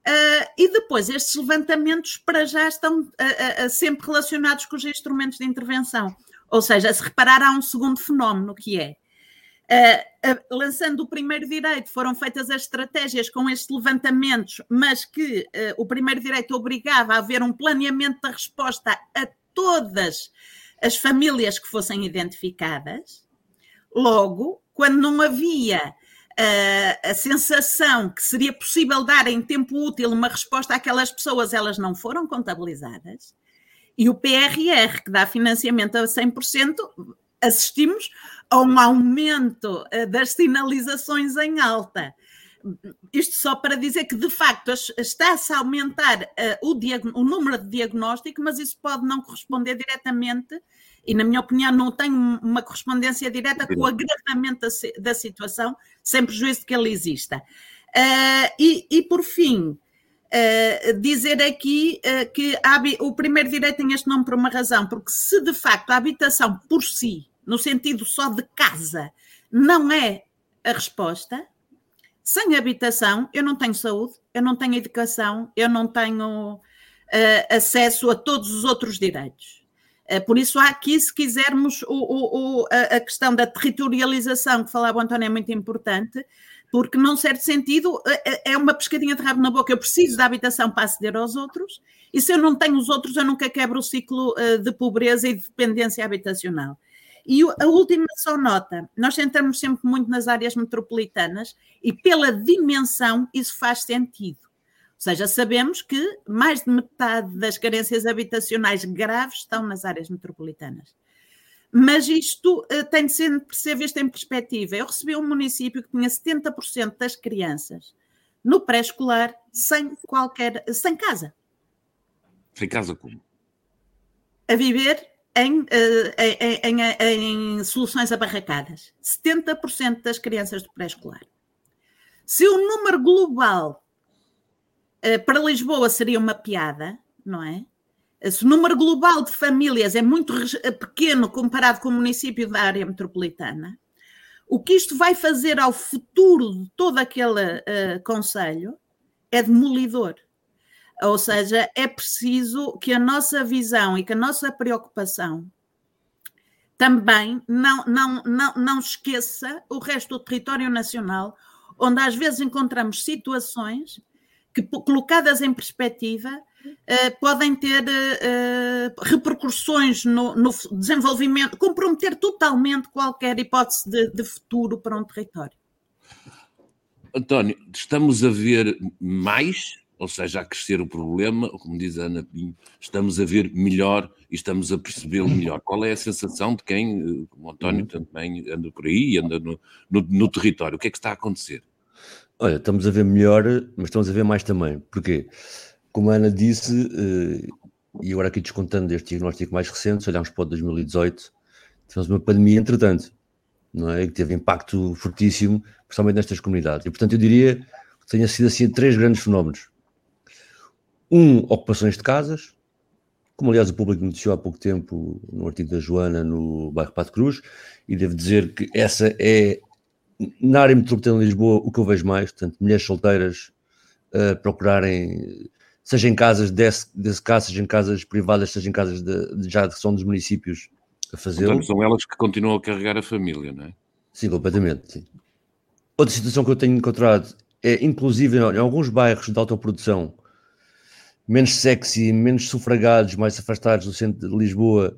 Uh, e depois, estes levantamentos para já estão uh, uh, sempre relacionados com os instrumentos de intervenção. Ou seja, se reparar, há um segundo fenómeno que é. lançando o primeiro direito, foram feitas as estratégias com estes levantamentos, mas que o primeiro direito obrigava a haver um planeamento da resposta a todas as famílias que fossem identificadas. Logo, quando não havia a, sensação que seria possível dar em tempo útil uma resposta àquelas pessoas, elas não foram contabilizadas. E o PRR, que dá financiamento a 100%, assistimos a um aumento eh, das sinalizações em alta. Isto só para dizer que, de facto, está-se a aumentar uh, o, o, número de diagnóstico, mas isso pode não corresponder diretamente e, na minha opinião, não tem uma correspondência direta com o agravamento da, da situação, sem prejuízo de que ele exista. Uh, e, e, por fim, uh, dizer aqui uh, que o primeiro direito tem este nome por uma razão, porque se de facto a habitação por si, no sentido só de casa, não é a resposta, sem habitação eu não tenho saúde, eu não tenho educação, eu não tenho acesso a todos os outros direitos. Eh, por isso, há aqui, se quisermos, o, o, a questão da territorialização que falava o António é muito importante, porque, num certo sentido, é, é uma pescadinha de rabo na boca. Eu preciso da habitação para aceder aos outros, e se eu não tenho os outros, eu nunca quebro o ciclo eh, de pobreza e de dependência habitacional. E a última só nota: nós centramos sempre muito nas áreas metropolitanas e, pela dimensão, isso faz sentido. Ou seja, sabemos que mais de metade das carências habitacionais graves estão nas áreas metropolitanas. Mas isto uh, tem de ser, ser visto em perspectiva. Eu recebi um município que tinha 70% das crianças no pré-escolar sem qualquer, sem casa. Sem casa como? A viver em, uh, em, em, em, soluções abarracadas. 70% das crianças do pré-escolar. Se o número global para Lisboa seria uma piada, não é? Se o número global de famílias é muito eh, pequeno comparado com o município da área metropolitana, o que isto vai fazer ao futuro de todo aquele uh, conselho é demolidor. Ou seja, é preciso que a nossa visão e que a nossa preocupação também não, não, não, não esqueça o resto do território nacional, onde às vezes encontramos situações que, colocadas em perspectiva, uh, podem ter uh, repercussões no, no, desenvolvimento, comprometer totalmente qualquer hipótese de, de futuro para um território. António, estamos a ver mais, ou seja, a crescer o problema, ou como diz a Ana Pinho, estamos a ver melhor e estamos a percebê-lo melhor. Qual é a sensação de quem, eh, como o António uhum. também anda por aí e anda no, no, no território? O que é que está a acontecer? Olha, estamos a ver melhor, mas estamos a ver mais também. Porquê? Como a Ana disse, eh, e agora aqui descontando este diagnóstico mais recente, se olharmos para o 2018, tivemos uma pandemia entretanto, não é? Que teve impacto fortíssimo, principalmente nestas comunidades. E portanto eu diria que tenha sido assim três grandes fenómenos. Um, ocupações de casas, como aliás o público noticiou há pouco tempo no artigo da Joana no bairro Pato Cruz, e devo dizer que essa é na área metropolitana de Lisboa, o que eu vejo mais, portanto, mulheres solteiras uh, procurarem, seja em casas desse, desse caso, seja em casas privadas, seja em casas de, de já que são dos municípios a fazê-lo. são elas que continuam a carregar a família, não é? Sim, completamente. Sim. Outra situação que eu tenho encontrado é, inclusive, em alguns bairros de autoprodução, menos sexy, menos sufragados, mais afastados do centro de Lisboa,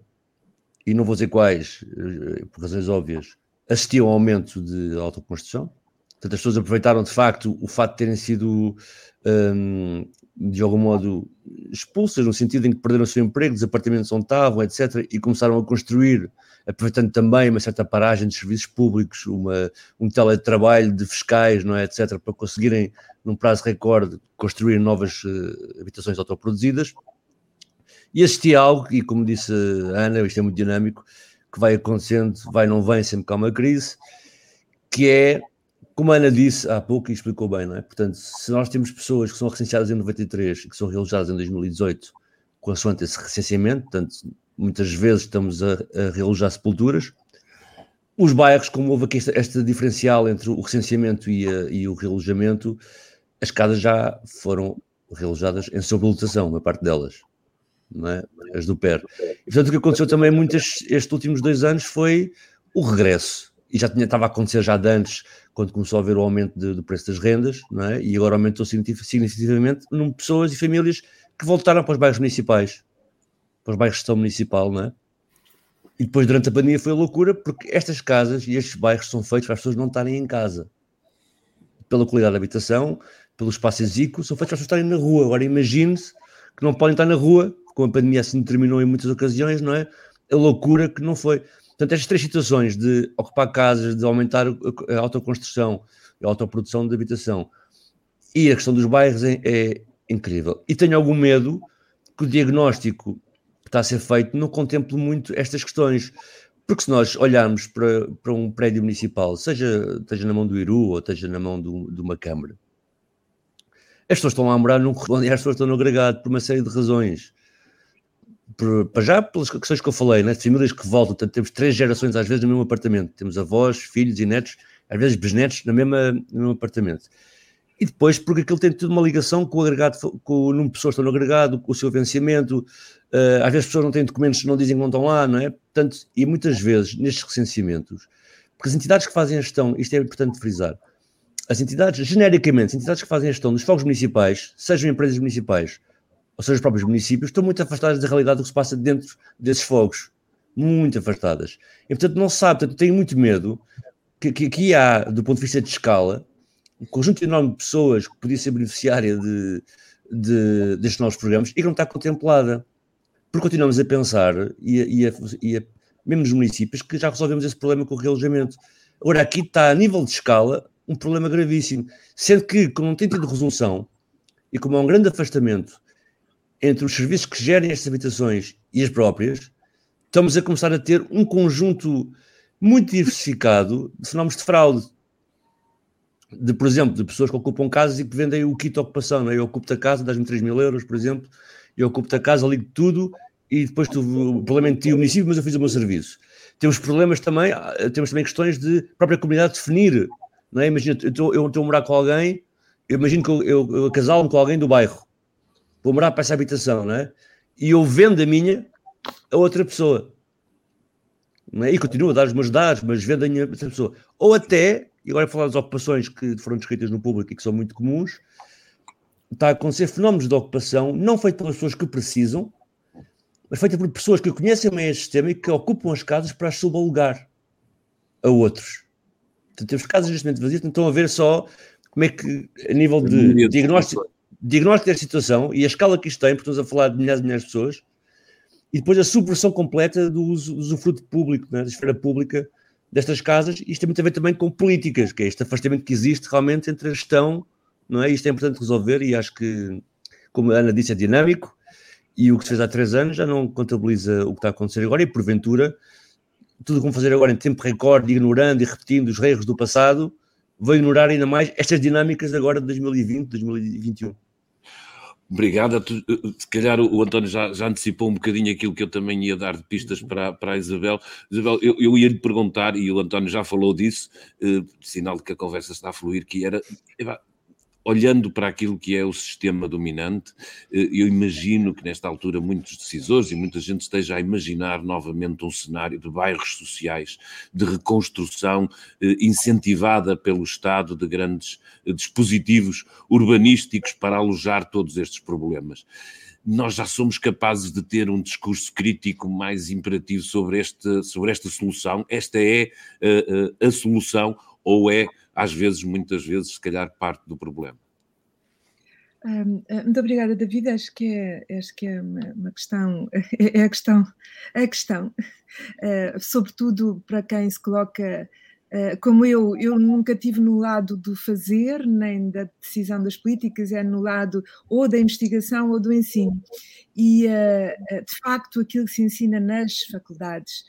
e não vou dizer quais, eh, por razões óbvias, assistiu ao aumento de autoconstrução. Portanto, as pessoas aproveitaram de facto o fato de terem sido um, de algum modo expulsas, no sentido em que perderam o seu emprego, dos apartamentos onde estavam, etc., e começaram a construir, aproveitando também uma certa paragem de serviços públicos, uma, um teletrabalho de fiscais, não é, etc., para conseguirem, num prazo recorde, construir novas uh, habitações autoproduzidas. E assisti a algo, e como disse a Ana, isto é muito dinâmico, que vai acontecendo, vai não vem, sempre que há uma crise, que é, como a Ana disse há pouco e explicou bem, não é? Portanto, se nós temos pessoas que são recenseadas em 93 e que são realojadas em 2018, consoante esse recenseamento, portanto, muitas vezes estamos a, a realojar sepulturas, os bairros, como houve aqui esta, esta diferencial entre o recenseamento e, a, e, o realojamento, as casas já foram realojadas em sobrelotação, uma parte delas é? as do PER. E, portanto, o que aconteceu também muitos estes últimos dois anos foi o regresso. E já tinha, estava a acontecer já de antes, quando começou a haver o aumento de, do preço das rendas, não é? e agora aumentou significativamente num, pessoas e famílias que voltaram para os bairros municipais, para os bairros de gestão municipal, não é? E depois, durante a pandemia, foi a loucura, porque estas casas e estes bairros são feitos para as pessoas não estarem em casa. Pela qualidade da habitação, pelo espaço exíquo, são feitos para as pessoas estarem na rua. Agora, imagine-se que não podem estar na rua com a pandemia assim terminou em muitas ocasiões, não é? A loucura que não foi. Portanto, estas três situações de ocupar casas, de aumentar a autoconstrução, a autoprodução de habitação e a questão dos bairros é, é incrível. E tenho algum medo que o diagnóstico que está a ser feito não contemple muito estas questões. Porque se nós olharmos para, para um prédio municipal, seja na mão do Iru ou esteja na mão do, de uma Câmara, as pessoas estão lá a morar num e as pessoas estão no agregado por uma série de razões para já pelas questões que eu falei, né? famílias que voltam, portanto, temos três gerações às vezes no mesmo apartamento, temos avós, filhos e netos, às vezes bisnetos no mesmo, no mesmo apartamento. E depois, porque aquilo tem tudo uma ligação com o agregado, com o número de pessoas que estão no agregado, com o seu vencimento, uh, às vezes as pessoas não têm documentos, não dizem que não estão lá, não é? Portanto, e muitas vezes nestes recenseamentos, porque as entidades que fazem a gestão, isto é importante frisar, as entidades, genericamente, as entidades que fazem a gestão dos fogos municipais, sejam empresas municipais ou seja, os próprios municípios, estão muito afastadas da realidade do que se passa dentro desses fogos. Muito afastadas. E, portanto, não sabe, portanto, tenho muito medo que, que aqui há, do ponto de vista de escala, um conjunto enorme de pessoas que podia ser beneficiária de, de, destes novos programas e que não está contemplada. Porque continuamos a pensar, e, a, e, a, e a, mesmo nos municípios, que já resolvemos esse problema com o realojamento. Agora, aqui está, a nível de escala, um problema gravíssimo. Sendo que, como não tem tido resolução, e como há um grande afastamento entre os serviços que gerem estas habitações e as próprias, estamos a começar a ter um conjunto muito diversificado de fenómenos de fraude. De, por exemplo, de pessoas que ocupam casas e que vendem o kit de ocupação. Não é? Eu ocupo a casa, dás-me 3 mil euros, por exemplo, eu ocupo a casa, ligo tudo e depois tu, o problema é ti o município, mas eu fiz o meu serviço. Temos problemas também, ah, temos também questões de própria comunidade definir. Não é? Imagina, eu estou, eu estou a morar com alguém, eu imagino que eu, eu, eu casalo-me com alguém do bairro vou morar para essa habitação, não é? E eu vendo a minha a outra pessoa. Não é? E continuo a dar os meus dados, mas vendo a minha outra pessoa. Ou até, e agora falar das ocupações que foram descritas no público e que são muito comuns, está a acontecer fenómenos de ocupação não feitos pelas pessoas que precisam, mas feitos por pessoas que conhecem bem este sistema e que ocupam as casas para as subalugar a outros. Portanto, temos casas neste momento vazias, então estão a ver só como é que, a nível de diagnóstico, diagnóstico desta situação e a escala que isto tem, porque estamos a falar de milhares e milhares de pessoas, e depois a subversão completa do usufruto público, né, da esfera pública destas casas, isto tem muito a ver também com políticas, que é este afastamento que existe realmente entre a gestão, não é? Isto é importante resolver e acho que, como a Ana disse, é dinâmico e o que se fez há três anos já não contabiliza o que está a acontecer agora e, porventura, tudo como fazer agora em tempo recorde, ignorando e repetindo os erros do passado, vou ignorar ainda mais estas dinâmicas agora de 2020, 2021. Obrigado. Se calhar o António já, já, antecipou um bocadinho aquilo que eu também ia dar de pistas para, para a Isabel. Isabel, eu, eu ia lhe perguntar, e o António já falou disso, eh, sinal de que a conversa está a fluir, que era olhando para aquilo que é o sistema dominante, eh, eu imagino que nesta altura muitos decisores e muita gente esteja a imaginar novamente um cenário de bairros sociais, de reconstrução eh, incentivada pelo Estado de grandes eh, dispositivos urbanísticos para alojar todos estes problemas nós já somos capazes de ter um discurso crítico mais imperativo sobre, este, sobre esta solução. Esta é a solução ou é às vezes, muitas vezes, se calhar, parte do problema. Ah, muito obrigada, David. Acho que é, acho que é uma, uma questão, *laughs* é a questão, a questão, uh, sobretudo para quem se coloca uh, como eu, eu nunca tive no lado do fazer, nem da decisão das políticas, é no lado ou da investigação ou do ensino. E, de facto, aquilo que se ensina nas faculdades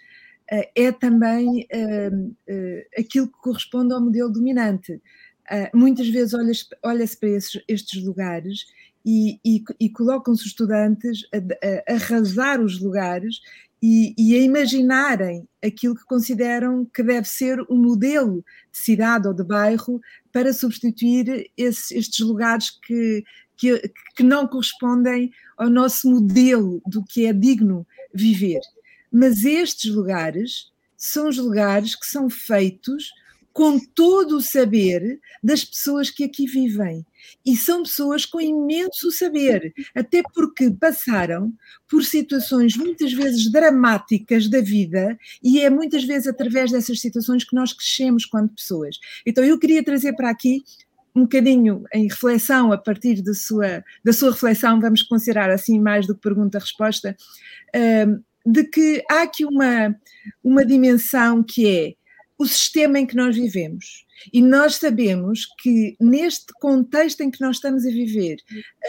é também ehm, eh, aquilo que corresponde ao modelo dominante. Eh, muitas vezes olha-se olha para esses, estes lugares e, e, e colocam-se os estudantes a, a, arrasar os lugares e, e, a imaginarem aquilo que consideram que deve ser o modelo de cidade ou de bairro para substituir esses, estes lugares que, que, que não correspondem ao nosso modelo do que é digno viver. Mas estes lugares são os lugares que são feitos com todo o saber das pessoas que aqui vivem. E são pessoas com imenso saber, até porque passaram por situações muitas vezes dramáticas da vida, e é muitas vezes através dessas situações que nós crescemos quanto pessoas. Então eu queria trazer para aqui um bocadinho em reflexão, a partir da sua, da sua reflexão, vamos considerar assim mais do que pergunta-resposta, de que há aqui uma, uma dimensão que é o sistema em que nós vivemos. E nós sabemos que neste contexto em que nós estamos a viver,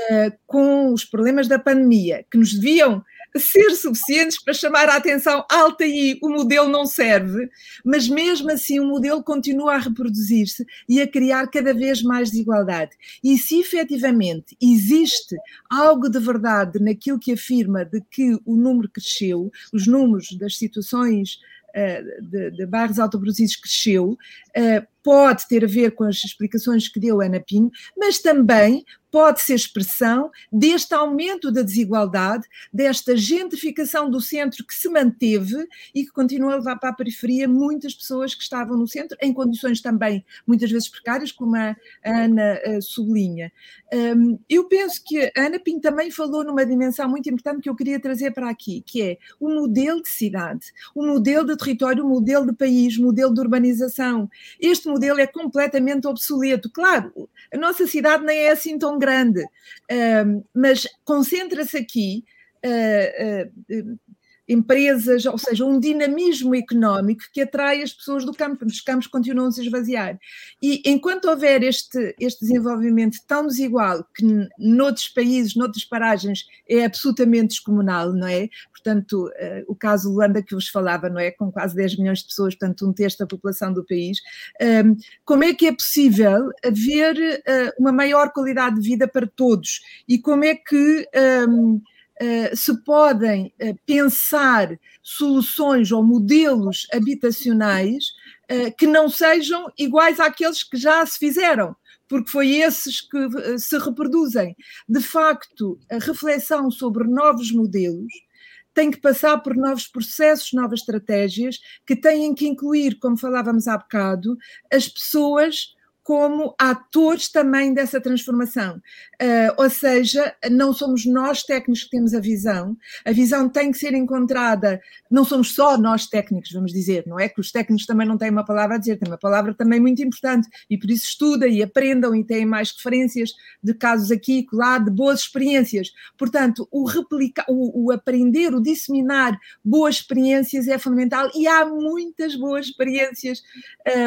uh, com os problemas da pandemia, que nos deviam ser suficientes para chamar a atenção alta e o modelo não serve, mas mesmo assim o modelo continua a reproduzir-se e a criar cada vez mais desigualdade. E se efetivamente existe algo de verdade naquilo que afirma de que o número cresceu, os números das situações uh, de, de bairros autoproduzidos cresceu, uh, pode ter a ver com as explicações que deu Ana Pinho, mas também pode ser expressão deste aumento da desigualdade, desta gentrificação do centro que se manteve e que continua a levar para a periferia muitas pessoas que estavam no centro, em condições também muitas vezes precárias, como a Ana uh, sublinha. Um, eu penso que a Ana Pinto também falou numa dimensão muito importante que eu queria trazer para aqui, que é o modelo de cidade, o modelo de território, o modelo de país, o modelo de urbanização. Este modelo é completamente obsoleto. Claro, a nossa cidade nem é assim tão grande, mas concentra-se aqui. Empresas, ou seja, um dinamismo económico que atrai as pessoas do campo, os campos continuam a se esvaziar. E enquanto houver este, este desenvolvimento tão desigual, que noutros países, noutras paragens, é absolutamente descomunal, não é? Portanto, uh, o caso Luanda que vos falava, não é? Com quase 10 milhões de pessoas, portanto, um terço da população do país. Ehm, como é que é possível haver uh, uma maior qualidade de vida para todos? E como é que. Eh, se podem uh, pensar soluções ou modelos habitacionais uh, que não sejam iguais àqueles que já se fizeram, porque foi esses que se reproduzem. De facto, a reflexão sobre novos modelos tem que passar por novos processos, novas estratégias, que têm que incluir, como falávamos há bocado, as pessoas como atores também dessa transformação. Uh, ou seja, não somos nós técnicos que temos a visão, a visão tem que ser encontrada, não somos só nós técnicos, vamos dizer, não é que os técnicos também não têm uma palavra a dizer, têm uma palavra também muito importante e por isso estudam e aprendam e têm mais referências de casos aqui e lá, de boas experiências. Portanto, o replicar, o, o aprender, o disseminar boas experiências é fundamental e há muitas boas experiências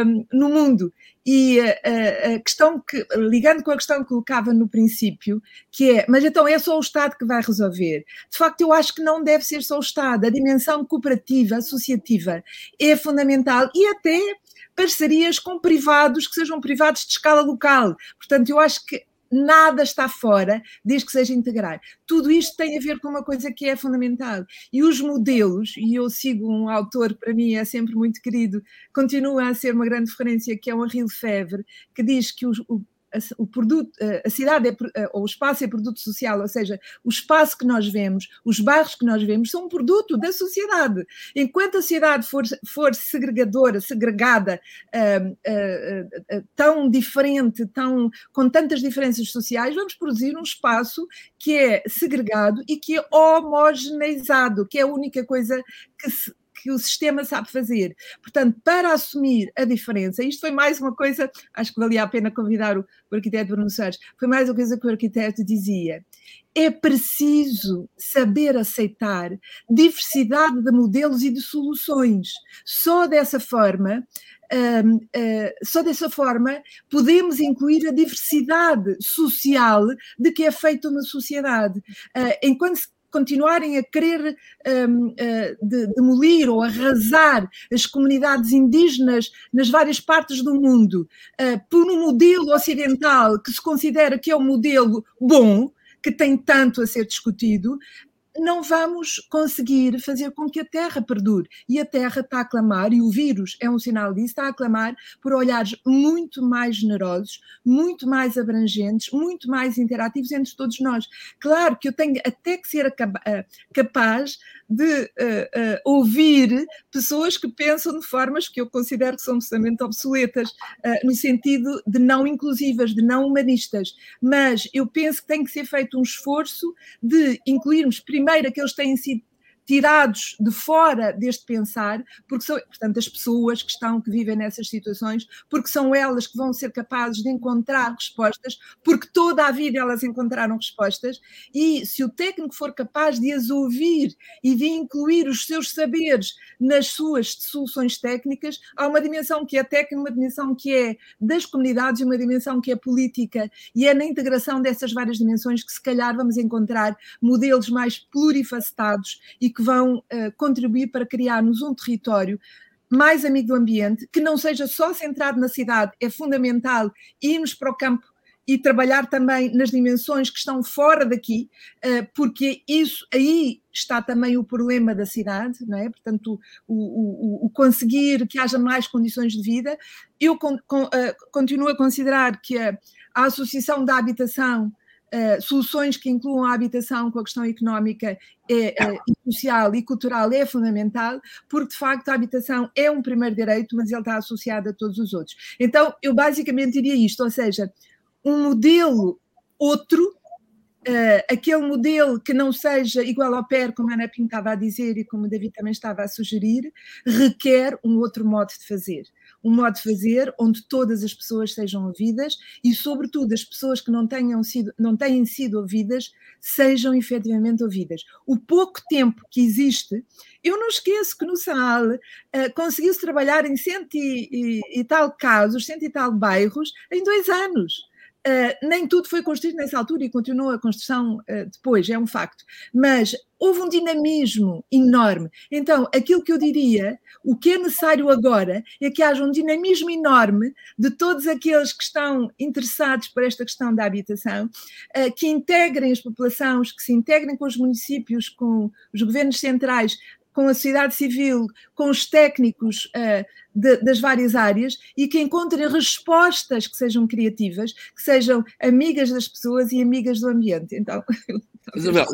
um, no mundo e a, a, questão que, ligando com a questão que colocava no princípio, que é, mas então é só o Estado que vai resolver? De facto, eu acho que não deve ser só o Estado, a dimensão cooperativa, associativa é fundamental e até parcerias com privados que sejam privados de escala local. Portanto, eu acho que nada está fora, desde que seja integrar. Tudo isto tem a ver com uma coisa que é fundamental. E os modelos, e eu sigo um autor, para mim é sempre muito querido, continua a ser uma grande referência, que é o Henri Lefebvre, que diz que os, o o produto, a cidade é, ou o espaço é produto social, ou seja, o espaço que nós vemos, os bairros que nós vemos são um produto da sociedade. Enquanto a sociedade for, for segregadora, segregada, tão diferente, tão, com tantas diferenças sociais, vamos produzir um espaço que é segregado e que é homogeneizado, que é a única coisa que se, que o sistema sabe fazer. Portanto, para assumir a diferença, isto foi mais uma coisa, acho que valia a pena convidar o, o arquiteto Bruno Soares, foi mais uma coisa que o arquiteto dizia. É preciso saber aceitar diversidade de modelos e de soluções. Só dessa forma Uh, uh, só dessa forma podemos incluir a diversidade social de que é feita uma sociedade. Uh, enquanto se continuarem a querer um, uh, de, demolir ou arrasar as comunidades indígenas nas várias partes do mundo uh, por um modelo ocidental que se considera que é um modelo bom, que tem tanto a ser discutido, não vamos conseguir fazer com que a Terra perdure. E a Terra está a clamar, e o vírus é um sinal disso, está a clamar por olhares muito mais generosos, muito mais abrangentes, muito mais interativos entre todos nós. Claro que eu tenho até que ser capaz de uh, uh, ouvir pessoas que pensam de formas que eu considero que são absolutamente obsoletas, uh, no sentido de não inclusivas, de não humanistas. Mas eu penso que tem que ser feito um esforço de incluirmos primeiro aqueles que têm sido tirados de fora deste pensar, porque são, portanto, as pessoas que estão, que vivem nessas situações, porque são elas que vão ser capazes de encontrar respostas, porque toda a vida elas encontraram respostas, e se o técnico for capaz de as ouvir e de incluir os seus saberes nas suas soluções técnicas, há uma dimensão que é técnica, uma dimensão que é das comunidades e uma dimensão que é política, e é na integração dessas várias dimensões que se calhar vamos encontrar modelos mais plurifacetados e que vão uh, contribuir para criarmos um território mais amigo do ambiente, que não seja só centrado na cidade, é fundamental irmos para o campo e trabalhar também nas dimensões que estão fora daqui, uh, porque isso aí está também o problema da cidade, não é? Portanto, o, o, o conseguir que haja mais condições de vida. Eu con, con, uh, continuo a considerar que a, a Associação da Habitação uh, soluções que incluam a habitação com a questão económica é, é, social e cultural é fundamental, porque de facto a habitação é um primeiro direito, mas ele está associado a todos os outros. Então, eu basicamente diria isto, ou seja, um modelo outro Uh, aquele modelo que não seja igual ao PER, como a Ana Pinto estava a dizer e como o David também estava a sugerir, requer um outro modo de fazer. Um modo de fazer onde todas as pessoas sejam ouvidas e, sobretudo, as pessoas que não, tenham sido, não têm sido ouvidas sejam efetivamente ouvidas. O pouco tempo que existe, eu não esqueço que no SAL uh, conseguiu-se trabalhar em cento e, e, e tal casos, cento e tal bairros, em dois anos Uh, nem tudo foi construído nessa altura e continua a construção uh, depois, é um facto. Mas houve um dinamismo enorme. Então, aquilo que eu diria, o que é necessário agora é que haja um dinamismo enorme de todos aqueles que estão interessados por esta questão da habitação, uh, que integrem as populações, que se integrem com os municípios, com os governos centrais, com a sociedade civil, com os técnicos uh, de, das várias áreas e que encontrem respostas que sejam criativas, que sejam amigas das pessoas e amigas do ambiente. Então, *laughs* Isabel,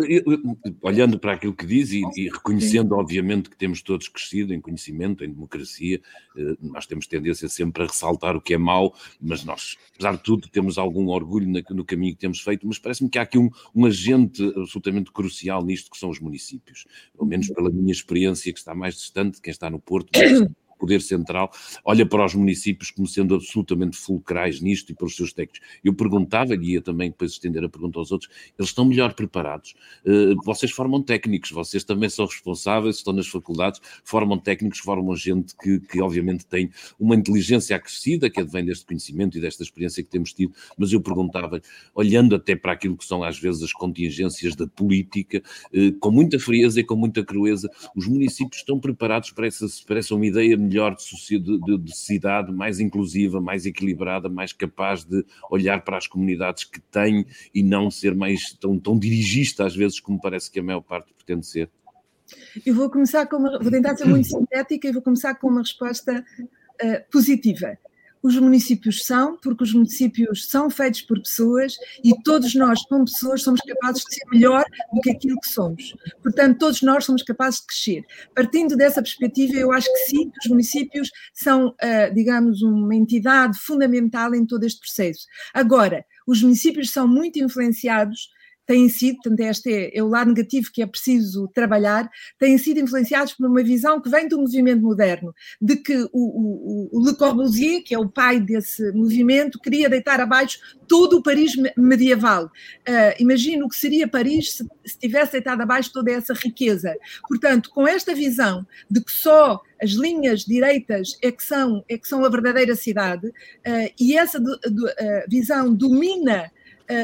olhando para aquilo que diz e, e, reconhecendo, obviamente, que temos todos crescido em conhecimento, em democracia, eh, nós temos tendência sempre a ressaltar o que é mau, mas nós, apesar de tudo, temos algum orgulho no caminho que temos feito, mas parece-me que há aqui um, um agente absolutamente crucial nisto, que são os municípios. Pelo menos pela minha experiência, que está mais distante, quem está no Porto, *coughs* Poder Central olha para os municípios como sendo absolutamente fulcrais nisto e para os seus técnicos. Eu perguntava, e também depois estender a pergunta aos outros, eles estão melhor preparados? Uh, vocês formam técnicos, vocês também são responsáveis, estão nas faculdades, formam técnicos, formam gente que, que obviamente tem uma inteligência acrescida, que advém deste conhecimento e desta experiência que temos tido, mas eu perguntava, olhando até para aquilo que são às vezes as contingências da política, uh, com muita frieza e com muita crueza, os municípios estão preparados para essa, para essa uma ideia melhor de, de, de cidade, mais inclusiva, mais equilibrada, mais capaz de olhar para as comunidades que tem e não ser mais tão, tão dirigista às vezes como parece que a maior parte pretende ser? Eu vou começar com uma, vou tentar ser muito sintética e vou começar com uma resposta uh, positiva os municípios são, porque os municípios são feitos por pessoas e todos nós, como pessoas, somos capazes de ser melhor do que aquilo que somos. Portanto, todos nós somos capazes de crescer. Partindo dessa perspectiva, eu acho que sim, os municípios são, ah, digamos, uma entidade fundamental em todo este processo. Agora, os municípios são muito influenciados têm sido, portanto, este é, é, o lado negativo que é preciso trabalhar, têm sido influenciados por uma visão que vem do movimento moderno, de que o, o, o Le Corbusier, que é o pai desse movimento, queria deitar abaixo todo o Paris medieval. Uh, imagino o que seria Paris se, se tivesse deitado abaixo toda essa riqueza. Portanto, com esta visão de que só as linhas direitas é que são, é que são a verdadeira cidade, uh, e essa uh, visão domina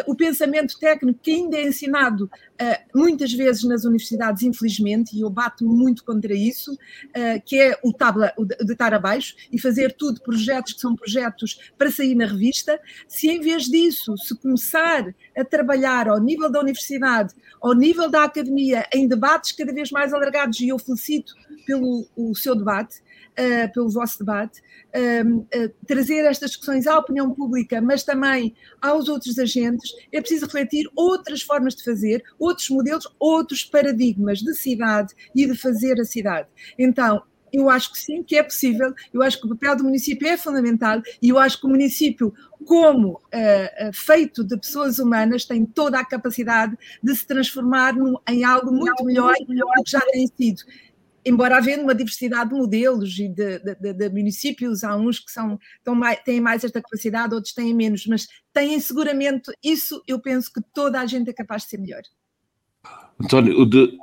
o pensamento técnico que ainda é ensinado uh, muitas vezes nas universidades, infelizmente, e eu bato muito contra isso, uh, que é o tabla, o abaixo e fazer tudo projetos que são projetos para sair na revista. Se em vez disso se começar a trabalhar ao nível da universidade, ao nível da academia, em debates cada vez mais alargados, e eu felicito pelo o seu debate, uh, pelo vosso debate, uh, uh, trazer estas discussões à opinião pública, mas também aos outros agentes, é preciso refletir outras formas de fazer, outros modelos, outros paradigmas de cidade e de fazer a cidade. Então, eu acho que sim, que é possível, eu acho que o papel do município é fundamental e eu acho que o município, como uh, feito de pessoas humanas, tem toda a capacidade de se transformar num, em algo muito melhor do que já tem sido embora havendo uma diversidade de modelos e de, de, de municípios, há uns que são, mais, têm mais esta capacidade, outros têm menos, mas têm seguramente isso, eu penso que toda a gente é capaz de ser melhor. António, de,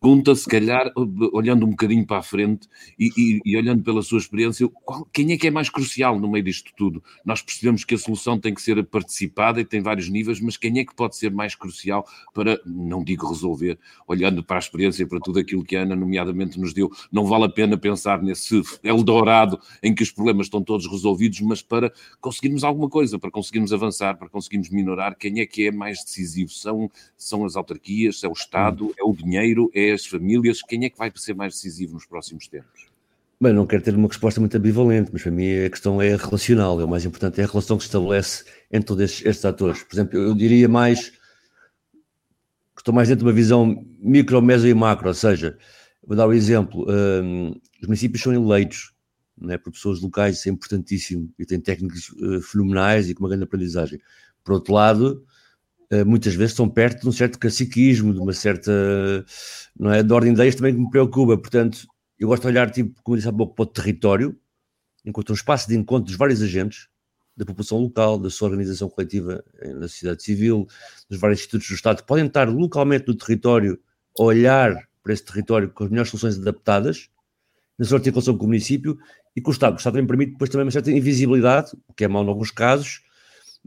pergunta, se calhar, olhando um bocadinho para a frente e, e, e olhando pela sua experiência, qual, quem é que é mais crucial no meio disto tudo? Nós percebemos que a solução tem que ser participada e tem vários níveis, mas quem é que pode ser mais crucial para, não digo resolver, olhando para a experiência e para tudo aquilo que a Ana, nomeadamente, nos deu, não vale a pena pensar nesse Eldorado em que os problemas estão todos resolvidos, mas para conseguirmos alguma coisa, para conseguirmos avançar, para conseguirmos minorar, quem é que é mais decisivo? São, são as autarquias, é o Estado, é o dinheiro, é as famílias, quem é que vai ser mais decisivo nos próximos tempos? Bem, não quero ter uma resposta muito ambivalente, mas para mim a questão é relacional. É o mais importante é a relação que se estabelece entre todos estes, estes atores. Por exemplo, eu diria mais estão mais dentro de uma visão micro, meso e macro, ou seja, vou dar um exemplo, um, os municípios são eleitos né, por pessoas locais, isso é importantíssimo, e têm técnicas uh, fenomenais e com uma grande aprendizagem. Por outro lado, muitas vezes estão perto de um certo caciquismo, de uma certa, não é, de ordem de ideias também que me preocupa, portanto, eu gosto de olhar, tipo, como disse há pouco, para o território, enquanto um espaço de encontro dos vários agentes, da população local, da sua organização coletiva na sociedade civil, dos vários institutos do Estado, que podem estar localmente no território a olhar para esse território com as melhores soluções adaptadas, na sua articulação com o município e com o Estado. O Estado também permite depois também uma certa invisibilidade, o que é mau em alguns casos,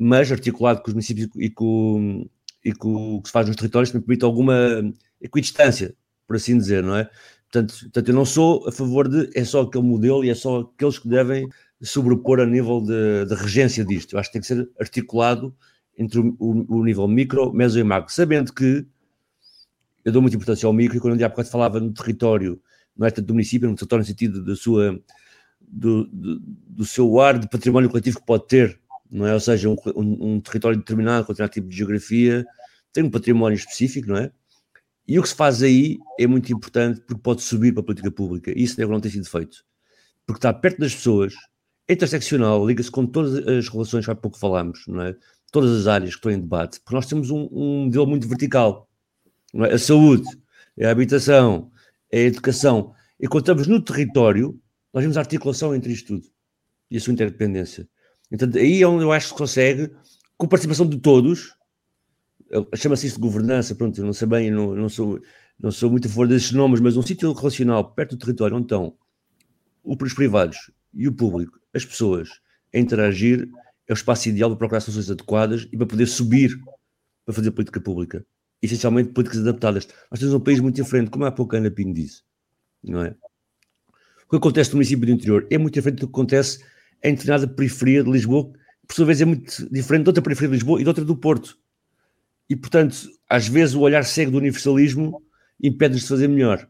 mas articulado com os municípios e com, e com o que se faz nos territórios também permite alguma equidistância, por assim dizer, não é? Portanto, portanto, eu não sou a favor de é só aquele modelo e é só aqueles que devem sobrepor a nível de, de regência disto. Eu acho que tem que ser articulado entre o, o, o nível micro, meso e macro, sabendo que eu dou muita importância ao micro e quando eu há bocado falava no território, não é tanto do município, no território no sentido da sua, do, do, do, seu ar de património coletivo que pode ter, não é? Ou seja, um, um, um território determinado, com determinado tipo de geografia, tem um património específico, não é? E o que se faz aí é muito importante porque pode subir para a política pública. Isso não tem sido feito. Porque está perto das pessoas, é interseccional, liga-se com todas as relações que há pouco falámos, não é? Todas as áreas que estão em debate, porque nós temos um, um modelo muito vertical. É? A saúde, é a habitação, é a educação. E quando estamos no território, nós vemos a articulação entre isto tudo e a sua interdependência. Então, aí é onde eu acho que se consegue, com participação de todos, chama-se isso de governança, pronto, eu não sei bem, não, não, sou, não sou muito a favor desses nomes, mas um sítio relacional perto do território onde estão os privados e o público, as pessoas, a interagir, é o espaço ideal para procurar soluções adequadas e para poder subir para fazer política pública. Essencialmente políticas adaptadas. Nós temos um país muito diferente, como há pouco a Ana Pinho disse, não é? O que acontece no município do interior é muito diferente do que acontece em determinada periferia de Lisboa, que por sua vez é muito diferente de outra periferia de Lisboa e de outra do Porto. E, portanto, às vezes o olhar cego do universalismo impede-nos de fazer melhor.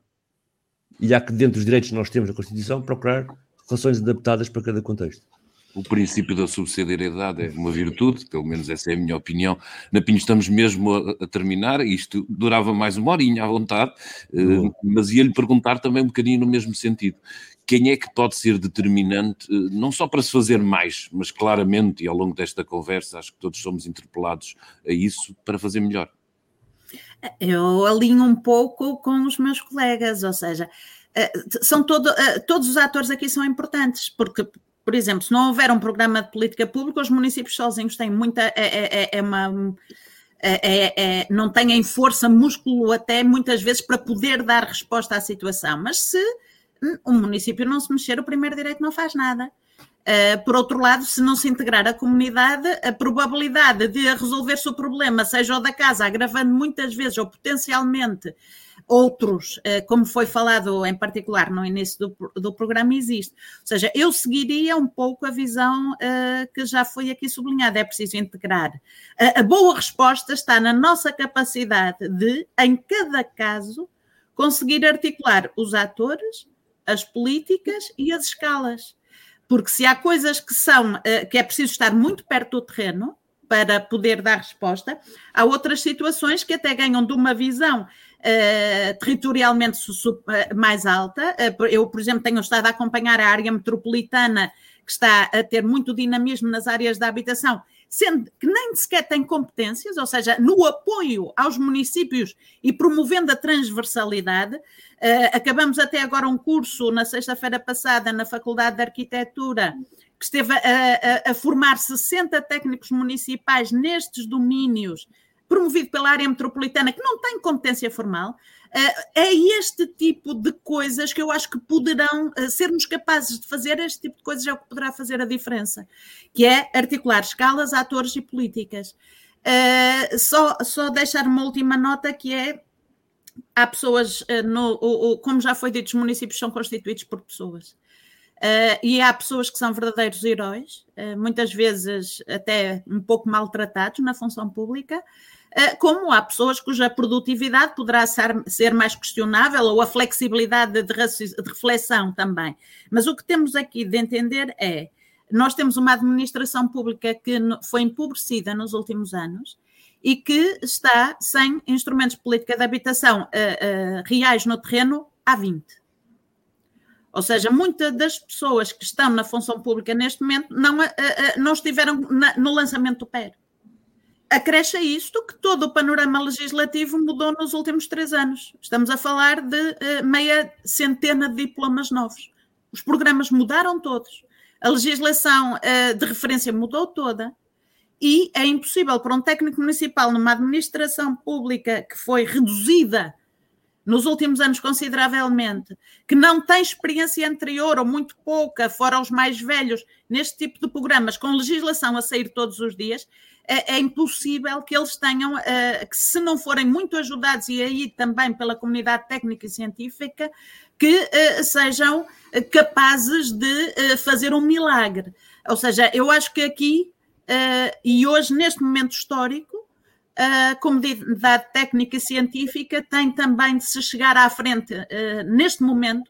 E há que, dentro dos direitos que nós temos na Constituição, procurar relações adaptadas para cada contexto. O princípio da subsidiariedade é uma virtude, pelo menos essa é a minha opinião. Na Pinho estamos mesmo a, a terminar, isto durava mais uma horinha à vontade, uh, mas ia-lhe perguntar também um bocadinho no mesmo sentido quem é que pode ser determinante, eh, não só para se fazer mais, mas claramente, e ao longo desta conversa, acho que todos somos interpelados a isso, para fazer melhor? Eu alinho um pouco com os meus colegas, ou seja, eh, são todo, eh, todos os atores aqui são importantes, porque, por exemplo, se não houver um programa de política pública, os municípios sozinhos têm muita. É, é, é, é uma. É, é, não têm força, músculo até muitas vezes para poder dar resposta à situação. Mas se o município não se mexer, o primeiro direito não faz nada. Uh, por outro lado, se não se integrar a comunidade, a probabilidade de resolver-se o problema, seja o da casa, agravando muitas vezes ou potencialmente outros, uh, como foi falado em particular no início do, do programa, existe. Ou seja, eu seguiria um pouco a visão uh, que já foi aqui sublinhada: é preciso integrar. a boa resposta está na nossa capacidade de, em cada caso, conseguir articular os atores as políticas e as escalas. Porque se há coisas que são eh, que é preciso estar muito perto do terreno para poder dar resposta, há outras situações que até ganham de uma visão uh, territorialmente eh, mais alta. eu, por exemplo, tenho estado a acompanhar a área metropolitana que está a ter muito dinamismo nas áreas da habitação sendo que nem sequer tem competências, ou seja, no apoio aos municípios e promovendo a transversalidade. Uh, acabamos até agora um curso na sexta-feira passada na Faculdade de Arquitetura que esteve a, a, a formar 60 técnicos municipais nestes domínios promovido pela área metropolitana, que não tem competência formal, eh, é este tipo de coisas que eu acho que poderão, eh, sermos capazes de fazer este tipo de coisas é o que poderá fazer a diferença, que é articular escalas, atores e políticas. Eh, só, só deixar uma última nota que é há pessoas, no, como já foi dito, os municípios são constituídos por pessoas. E há pessoas que são verdadeiros heróis, muitas vezes até um pouco maltratados na função pública, eh, como há pessoas cuja produtividade poderá ser, mais questionável ou a flexibilidade de, reflexão também. Mas o que temos aqui de entender é nós temos uma administração pública que foi empobrecida nos últimos anos e que está sem instrumentos de política de habitação uh, uh, reais no terreno há 20. Ou seja, muitas das pessoas que estão na função pública neste momento não, não estiveram no lançamento do PER. Acresce a isto que todo o panorama legislativo mudou nos últimos três anos. Estamos a falar de meia centena de diplomas novos. Os programas mudaram todos. A legislação de referência mudou toda e é impossível para um técnico municipal numa administração pública que foi reduzida nos últimos anos consideravelmente, que não tem experiência anterior ou muito pouca, fora os mais velhos, neste tipo de programas, com legislação a sair todos os dias, é, é impossível que eles tenham, uh, que se não forem muito ajudados, e aí também pela comunidade técnica e científica, que uh, sejam capazes de fazer um milagre. Ou seja, eu acho que aqui e hoje, neste momento histórico, a comunidade técnica e científica tem também de se chegar à frente, neste momento,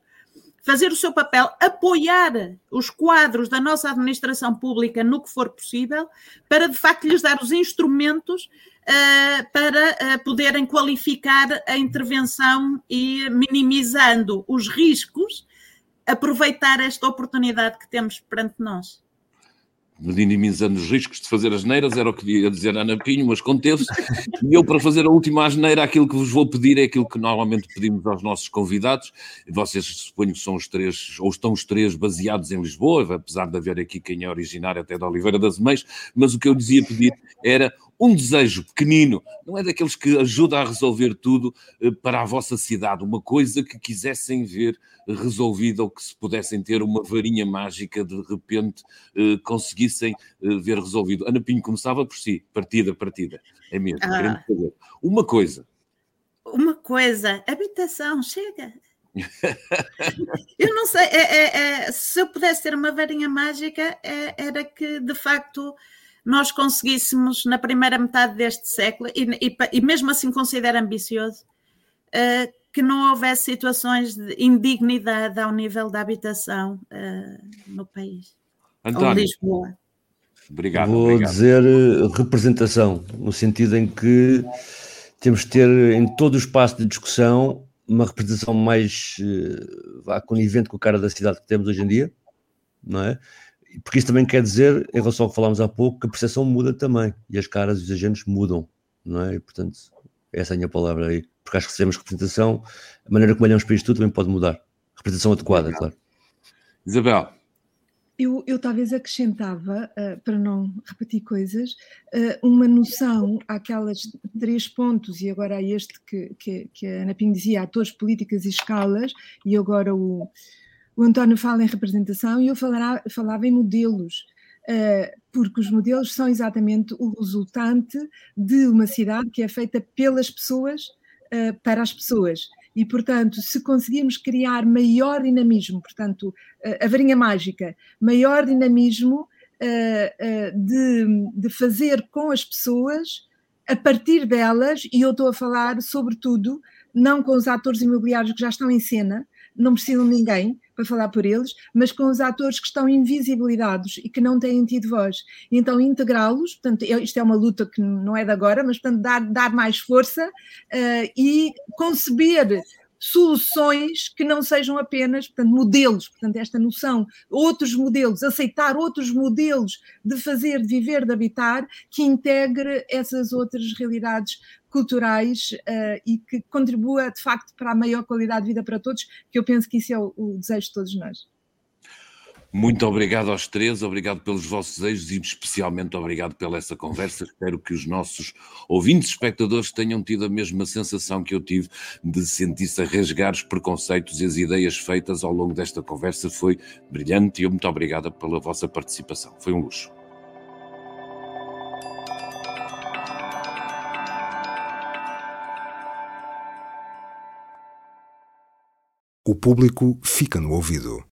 fazer o seu papel, apoiar os quadros da nossa administração pública no que for possível, para de facto lhes dar os instrumentos uh, para uh, poderem qualificar a intervenção e, minimizando os riscos, aproveitar esta oportunidade que temos perante nós minimizando os riscos de fazer as neiras, era o que ia dizer Ana Pinho, mas conteve-se. E eu, para fazer a última asneira, aquilo que vos vou pedir é aquilo que normalmente pedimos aos nossos convidados. Vocês suponho que são os três, ou estão os três baseados em Lisboa, apesar de haver aqui quem é originário até da Oliveira das Meias, mas o que eu dizia pedir era um desejo pequenino, não é daqueles que ajuda a resolver tudo eh, para a vossa cidade, uma coisa que quisessem ver resolvida ou que se pudessem ter uma varinha mágica de repente eh, conseguissem eh, ver resolvido. Ana Pinho começava por si, partida, partida, é mesmo, ah. Uma coisa. Uma coisa, habitação, chega. *laughs* eu não sei, é, é, é, se eu pudesse ter uma varinha mágica, é, era que de facto nós conseguíssemos, na primeira metade deste século, e, e, e mesmo assim considero ambicioso, uh, que não houvesse situações de indignidade ao nível da habitação uh, no país. António, ou Lisboa. Obrigado. Vou obrigado. dizer eh, representação, no sentido em que temos de ter em todo o espaço de discussão uma representação mais uh, conivente com a cara da cidade que temos hoje em dia, não é? Porque isso também quer dizer, em relação ao que falámos há pouco, que a percepção muda também e as caras e os agentes mudam, não é? E, portanto, essa é a minha palavra aí. Porque acho que se temos representação, a maneira como olhamos para isto tudo também pode mudar. Representação adequada, claro. Isabel. Eu, eu talvez acrescentava, uh, para não repetir coisas, uh, uma noção àquelas três pontos, e agora a este que, que, que a Ana Pinho dizia, atores, políticas e escalas, e agora o, o António fala em representação e eu falará, falava em modelos, uh, porque os modelos são exatamente o resultante de uma cidade que é feita pelas pessoas uh, para as pessoas. E, portanto, se conseguirmos criar maior dinamismo, portanto, uh, a varinha mágica, maior dinamismo de, de fazer com as pessoas, a partir delas, e eu estou a falar, sobretudo, não com os atores imobiliários que já estão em cena, não precisam de ninguém, para falar por eles, mas com os atores que estão invisibilizados e que não têm tido voz. E então integrá-los, portanto, isto é uma luta que não é de agora, mas portanto dar, dar mais força uh, e conceber soluções que não sejam apenas portanto, modelos, portanto, esta noção, outros modelos, aceitar outros modelos de fazer, de viver, de habitar, que integre essas outras realidades culturais uh, e que contribua de facto para a maior qualidade de vida para todos, que eu penso que isso é o, o desejo de todos nós. Muito obrigado aos três, obrigado pelos vossos desejos e especialmente obrigado pela essa conversa. Espero que os nossos ouvintes espectadores tenham tido a mesma sensação que eu tive de sentir-se a rasgar os preconceitos e as ideias feitas ao longo desta conversa. Foi brilhante e eu muito obrigado pela vossa participação. Foi um luxo. O público fica no ouvido.